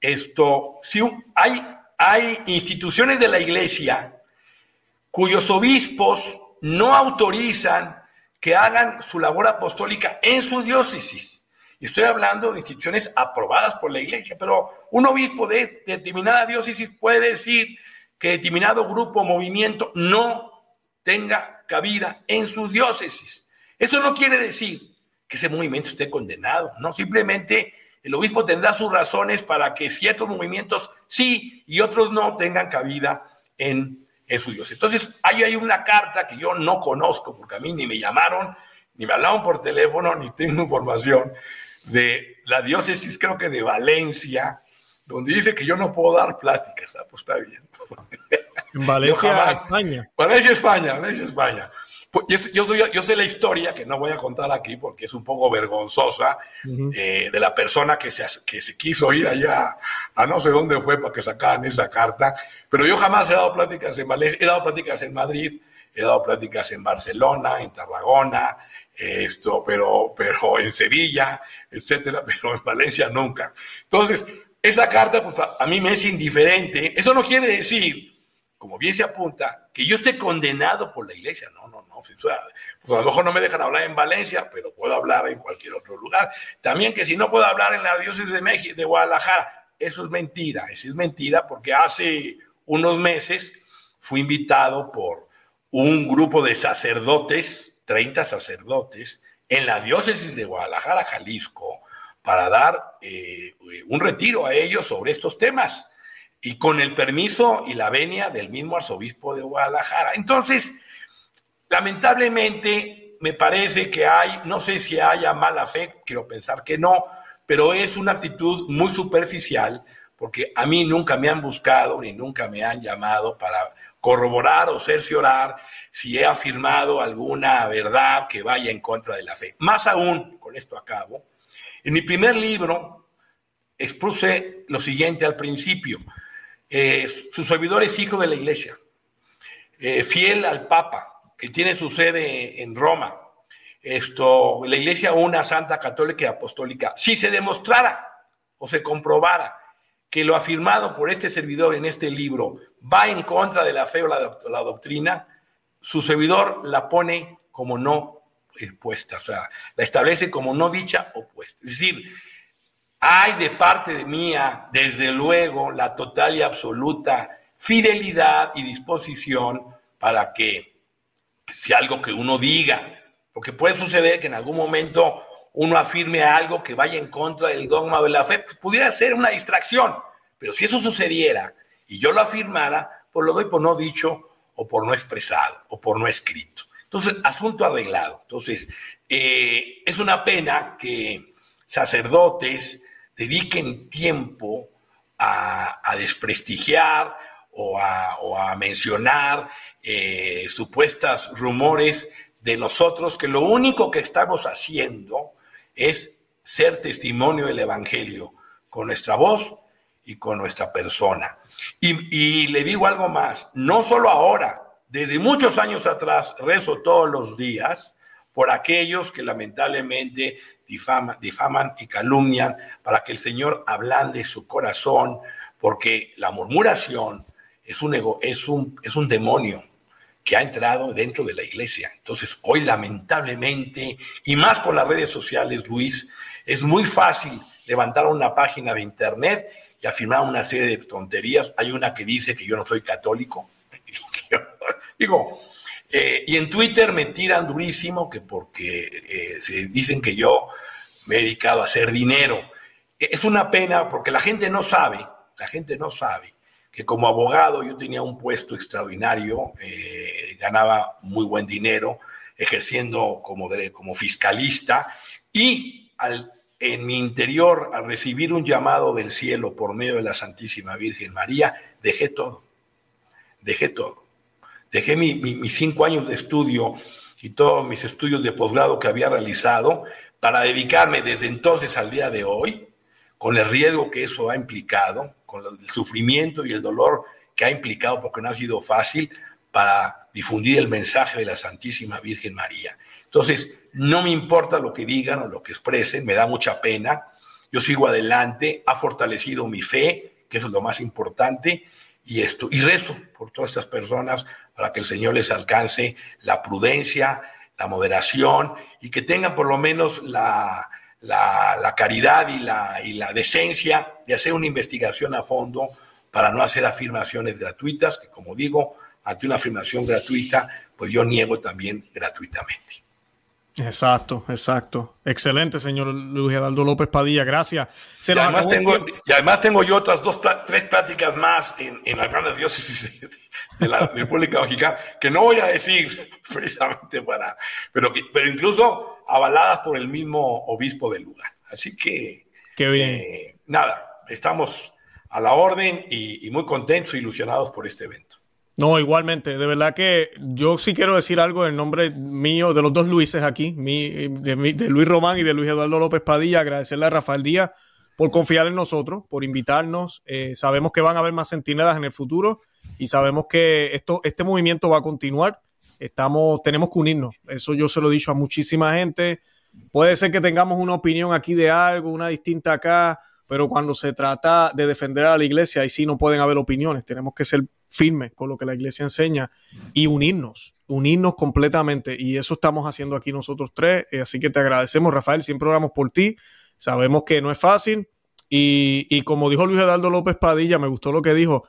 esto, si hay, hay instituciones de la iglesia cuyos obispos no autorizan que hagan su labor apostólica en su diócesis. Y estoy hablando de instituciones aprobadas por la iglesia, pero un obispo de determinada diócesis puede decir que determinado grupo o movimiento no tenga cabida en su diócesis. Eso no quiere decir que ese movimiento esté condenado, no, simplemente el obispo tendrá sus razones para que ciertos movimientos sí y otros no tengan cabida en en su Dios. Entonces, ahí hay una carta que yo no conozco, porque a mí ni me llamaron, ni me hablaron por teléfono, ni tengo información de la diócesis, creo que de Valencia, donde dice que yo no puedo dar pláticas. Ah, pues está bien. En Valencia, España. Valencia, España, Valencia, España. Pues, yo, soy, yo sé la historia, que no voy a contar aquí porque es un poco vergonzosa, eh, de la persona que se, que se quiso ir allá a no sé dónde fue para que sacaran esa carta, pero yo jamás he dado pláticas en Valencia, he dado pláticas en Madrid, he dado pláticas en Barcelona, en Tarragona, esto, pero, pero en Sevilla, etcétera, pero en Valencia nunca. Entonces, esa carta, pues, a mí me es indiferente. Eso no quiere decir, como bien se apunta, que yo esté condenado por la iglesia. No, pues a lo mejor no me dejan hablar en Valencia, pero puedo hablar en cualquier otro lugar. También que si no puedo hablar en la diócesis de México, de Guadalajara, eso es mentira, eso es mentira porque hace unos meses fui invitado por un grupo de sacerdotes, 30 sacerdotes, en la diócesis de Guadalajara, Jalisco, para dar eh, un retiro a ellos sobre estos temas y con el permiso y la venia del mismo arzobispo de Guadalajara. Entonces, Lamentablemente, me parece que hay, no sé si haya mala fe, quiero pensar que no, pero es una actitud muy superficial porque a mí nunca me han buscado ni nunca me han llamado para corroborar o cerciorar si he afirmado alguna verdad que vaya en contra de la fe. Más aún, con esto acabo, en mi primer libro expuse lo siguiente al principio. Eh, su servidor es hijo de la iglesia, eh, fiel al Papa, que tiene su sede en Roma. Esto, la iglesia una santa católica y apostólica. Si se demostrara o se comprobara que lo afirmado por este servidor en este libro va en contra de la fe o la, la doctrina, su servidor la pone como no expuesta, o sea, la establece como no dicha o puesta. Es decir, hay de parte de mía, desde luego, la total y absoluta fidelidad y disposición para que si algo que uno diga, porque puede suceder que en algún momento uno afirme algo que vaya en contra del dogma de la fe, pues pudiera ser una distracción, pero si eso sucediera y yo lo afirmara, pues lo doy por no dicho o por no expresado o por no escrito. Entonces, asunto arreglado. Entonces, eh, es una pena que sacerdotes dediquen tiempo a, desprestigiar o a, mencionar eh, supuestas rumores de nosotros, que lo único que estamos haciendo es ser testimonio del Evangelio con nuestra voz y con nuestra persona. Y, le digo algo más, no solo ahora, desde muchos años atrás rezo todos los días por aquellos que lamentablemente difaman, difaman y calumnian para que el Señor ablande su corazón, porque la murmuración es un, ego, es un, es un demonio que ha entrado dentro de la iglesia. Entonces, hoy lamentablemente, y más con las redes sociales, Luis, es muy fácil levantar una página de internet y afirmar una serie de tonterías. Hay una que dice que yo no soy católico. Digo, eh, y en Twitter me tiran durísimo que porque eh, se dicen que yo me he dedicado a hacer dinero. Es una pena porque la gente no sabe, la gente no sabe que como abogado yo tenía un puesto extraordinario, eh, ganaba muy buen dinero ejerciendo como, fiscalista y en mi interior, al recibir un llamado del cielo por medio de la Santísima Virgen María, dejé todo, dejé todo. Dejé mis cinco años de estudio y todos mis estudios de posgrado que había realizado para dedicarme desde entonces al día de hoy, con el riesgo que eso ha implicado, con el sufrimiento y el dolor que ha implicado, porque no ha sido fácil, para difundir el mensaje de la Santísima Virgen María. Entonces, no me importa lo que digan o lo que expresen, me da mucha pena. Yo sigo adelante, ha fortalecido mi fe, que eso es lo más importante, y esto, y rezo por todas estas personas para que el Señor les alcance la prudencia, la moderación y que tengan por lo menos la, la, caridad y la, y la decencia de hacer una investigación a fondo para no hacer afirmaciones gratuitas, que como digo, ante una afirmación gratuita, pues yo niego también gratuitamente. Exacto, exacto. Excelente, señor Luis Eduardo López Padilla, gracias. y, además tengo, y, además tengo, yo otras dos, tres pláticas más en, en las grandes diócesis de la República Mexicana, que no voy a decir precisamente para, pero, pero incluso avaladas por el mismo obispo del lugar. Así que, Qué bien. Eh, nada, estamos a la orden y, y muy contentos e ilusionados por este evento. No, igualmente, de verdad que yo sí quiero decir algo en nombre mío, de los dos Luises aquí, de, Luis Román y de Luis Eduardo López Padilla, agradecerle a Rafael Díaz por confiar en nosotros, por invitarnos. Eh, sabemos que van a haber más centinelas en el futuro y sabemos que esto, este movimiento va a continuar. Estamos, tenemos que unirnos. Eso yo se lo he dicho a muchísima gente. Puede ser que tengamos una opinión aquí de algo, una distinta acá, pero cuando se trata de defender a la iglesia, ahí sí no pueden haber opiniones. Tenemos que ser firme con lo que la iglesia enseña y unirnos, unirnos completamente. Y eso estamos haciendo aquí nosotros tres. Eh, así que te agradecemos, Rafael, siempre oramos por ti. Sabemos que no es fácil. Y, y como dijo Luis Eduardo López Padilla, me gustó lo que dijo.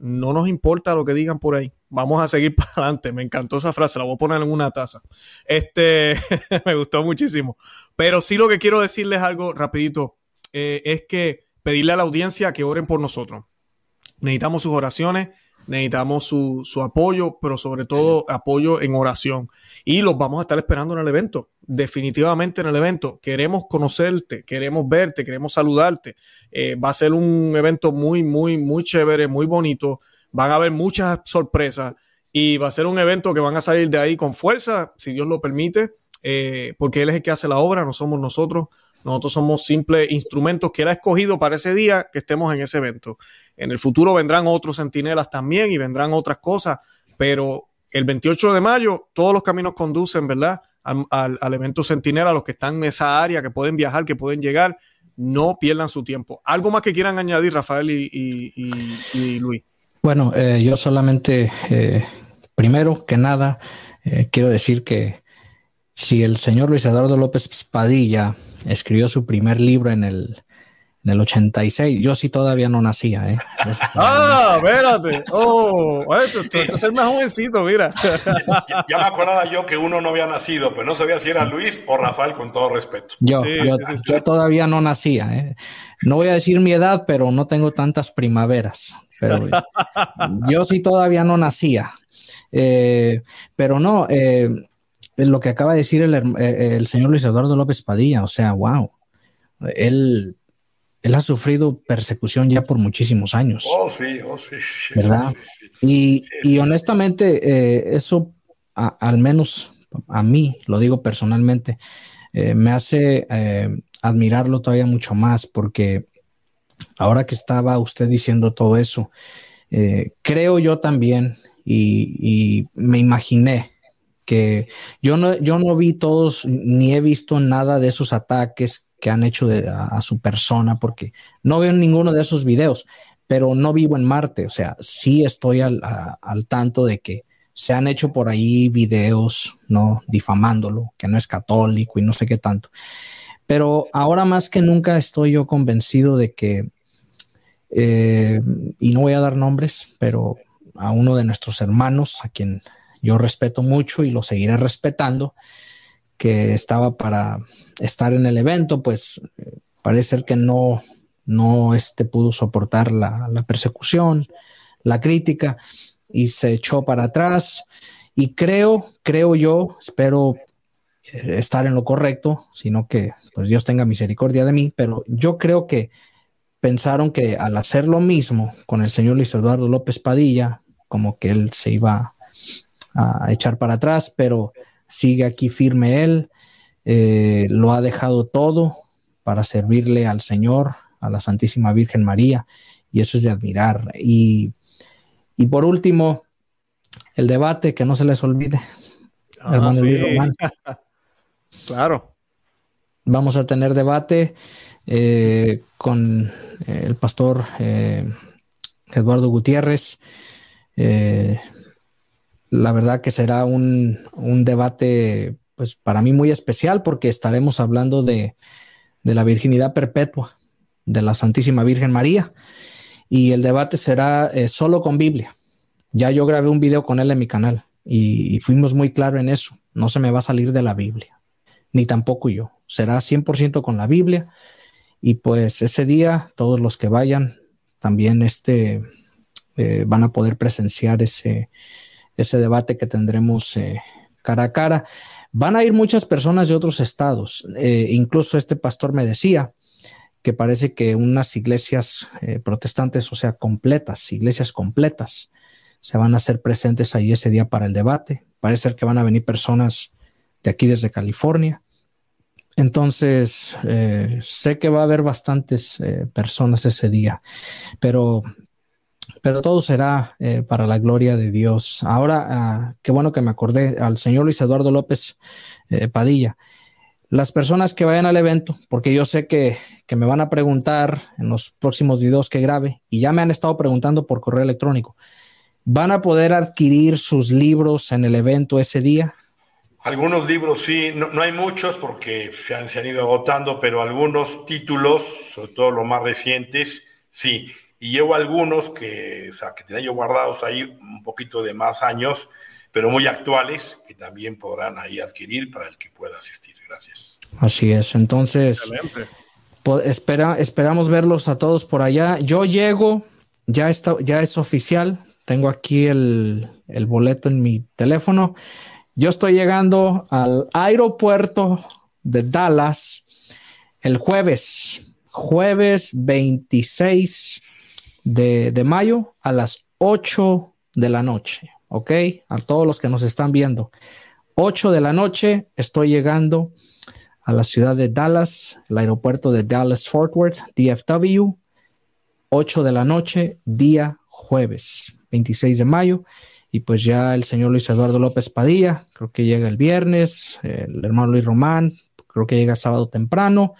No nos importa lo que digan por ahí. Vamos a seguir para adelante. Me encantó esa frase. La voy a poner en una taza. Este me gustó muchísimo. Pero sí lo que quiero decirles algo rapidito eh, es que pedirle a la audiencia que oren por nosotros. Necesitamos sus oraciones necesitamos su, su, apoyo, pero sobre todo apoyo en oración. Y los vamos a estar esperando en el evento. Definitivamente en el evento. Queremos conocerte, queremos verte, queremos saludarte. Eh, va a ser un evento muy, muy, muy chévere, muy bonito. Van a haber muchas sorpresas y va a ser un evento que van a salir de ahí con fuerza, si Dios lo permite, eh, porque Él es el que hace la obra, no somos nosotros. Nosotros somos simples instrumentos que Él ha escogido para ese día que estemos en ese evento. En el futuro vendrán otros centinelas también y vendrán otras cosas, pero el 28 de mayo todos los caminos conducen, ¿verdad? Al, evento centinela, los que están en esa área, que pueden viajar, que pueden llegar, no pierdan su tiempo. ¿Algo más que quieran añadir, Rafael y, Luis? Bueno, eh, yo solamente, eh, primero que nada, eh, quiero decir que si el señor Luis Eduardo López Padilla escribió su primer libro en el, en el 86, yo sí todavía no nacía, ¿eh? ah, espérate. Oh, esto, es el más jovencito, mira. ya, me acordaba yo que uno no había nacido, pero no sabía si era Luis o Rafael, con todo respeto. Yo, yo, todavía no nacía, ¿eh? No voy a decir mi edad, pero no tengo tantas primaveras. Pero yo sí todavía no nacía. Eh, pero no, eh, lo que acaba de decir eh, el, señor Luis Eduardo López Padilla, o sea, wow, él, él ha sufrido persecución ya por muchísimos años. Oh, sí, oh, sí. ¿Verdad? y, honestamente, eso, al menos a mí, lo digo personalmente, me hace admirarlo todavía mucho más porque ahora que estaba usted diciendo todo eso, creo yo también y, me imaginé que yo no, yo no vi todos, ni he visto nada de esos ataques que han hecho a, su persona, porque no veo ninguno de esos videos, pero no vivo en Marte, o sea, sí estoy al, al tanto de que se han hecho por ahí videos, ¿no? Difamándolo, que no es católico y no sé qué tanto. Pero ahora más que nunca estoy yo convencido de que, eh, y no voy a dar nombres, pero a uno de nuestros hermanos, a quien yo respeto mucho y lo seguiré respetando, que estaba para estar en el evento, pues parece ser que no, no este, pudo soportar la, persecución, la crítica y se echó para atrás. Y creo, creo yo, espero eh, estar en lo correcto, sino que pues Dios tenga misericordia de mí, pero yo creo que pensaron que al hacer lo mismo con el señor Luis Eduardo López Padilla, como que él se iba a echar para atrás, pero sigue aquí firme él, eh, lo ha dejado todo para servirle al Señor, a la Santísima Virgen María, y eso es de admirar. Y, por último, el debate, que no se les olvide. Ah, claro. Vamos a tener debate eh, con el pastor eh, Eduardo Gutiérrez eh, la verdad que será un, debate, pues para mí muy especial, porque estaremos hablando de, la virginidad perpetua de la Santísima Virgen María. Y el debate será eh, solo con Biblia. Ya yo grabé un video con él en mi canal y, fuimos muy claros en eso. No se me va a salir de la Biblia, ni tampoco yo. Será 100% con la Biblia. Y pues ese día, todos los que vayan, también este, eh, van a poder presenciar ese, ese debate que tendremos eh, cara a cara. Van a ir muchas personas de otros estados. Eh, incluso este pastor me decía que parece que unas iglesias protestantes, o sea, completas, iglesias completas, se van a hacer presentes ahí ese día para el debate. Parece ser que van a venir personas de aquí desde California. Entonces, sé que va a haber bastantes personas ese día, pero pero todo será eh, para la gloria de Dios. Ahora, ah, qué bueno que me acordé al señor Luis Eduardo López eh, Padilla. Las personas que vayan al evento, porque yo sé que, me van a preguntar en los próximos videos que grabe, y ya me han estado preguntando por correo electrónico, ¿van a poder adquirir sus libros en el evento ese día? Algunos libros sí, no, no hay muchos porque se han, se han ido agotando, pero algunos títulos, sobre todo los más recientes, sí y llevo algunos que, o sea, que tenía yo guardados ahí un poquito de más años, pero muy actuales, que también podrán ahí adquirir para el que pueda asistir. Gracias. Así es, entonces espera, esperamos verlos a todos por allá. Yo llego, ya, está, ya es oficial, tengo aquí el, el boleto en mi teléfono. Yo estoy llegando al aeropuerto de Dallas el jueves, jueves 26 de, mayo a las 8 de la noche. ¿Ok? A todos los que nos están viendo. 8 de la noche estoy llegando a la ciudad de Dallas, el aeropuerto de Dallas Fort Worth, DFW. 8 de la noche, día jueves, 26 de mayo. Y pues ya el señor Luis Eduardo López Padilla, creo que llega el viernes, el hermano Luis Román, creo que llega sábado temprano,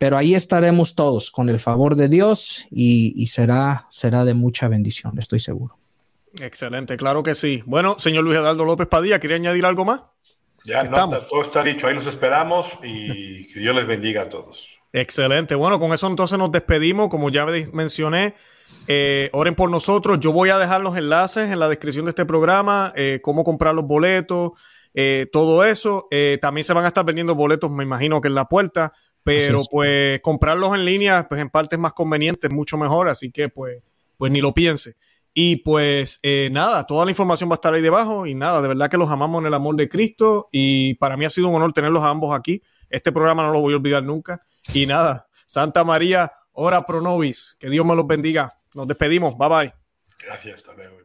pero ahí estaremos todos con el favor de Dios y, será, será de mucha bendición, estoy seguro. Excelente, claro que sí. Bueno, señor Luis Eduardo López Padilla, ¿quería añadir algo más? Ya, no, todo está dicho, ahí los esperamos y que Dios les bendiga a todos. Excelente, bueno, con eso entonces nos despedimos, como ya mencioné. Eh, oren por nosotros. Yo voy a dejar los enlaces en la descripción de este programa, eh, cómo comprar los boletos, eh, todo eso. también se van a estar vendiendo boletos, me imagino que en la puerta, pero pues comprarlos en línea, pues en parte es más conveniente, es mucho mejor, así que pues, pues ni lo piense. Y pues nada, toda la información va a estar ahí debajo y nada, de verdad que los amamos en el amor de Cristo y para mí ha sido un honor tenerlos a ambos aquí. Este programa no lo voy a olvidar nunca. Y nada, Santa María, ora pro nobis, que Dios me los bendiga. Nos despedimos. Bye bye. Gracias, hasta luego.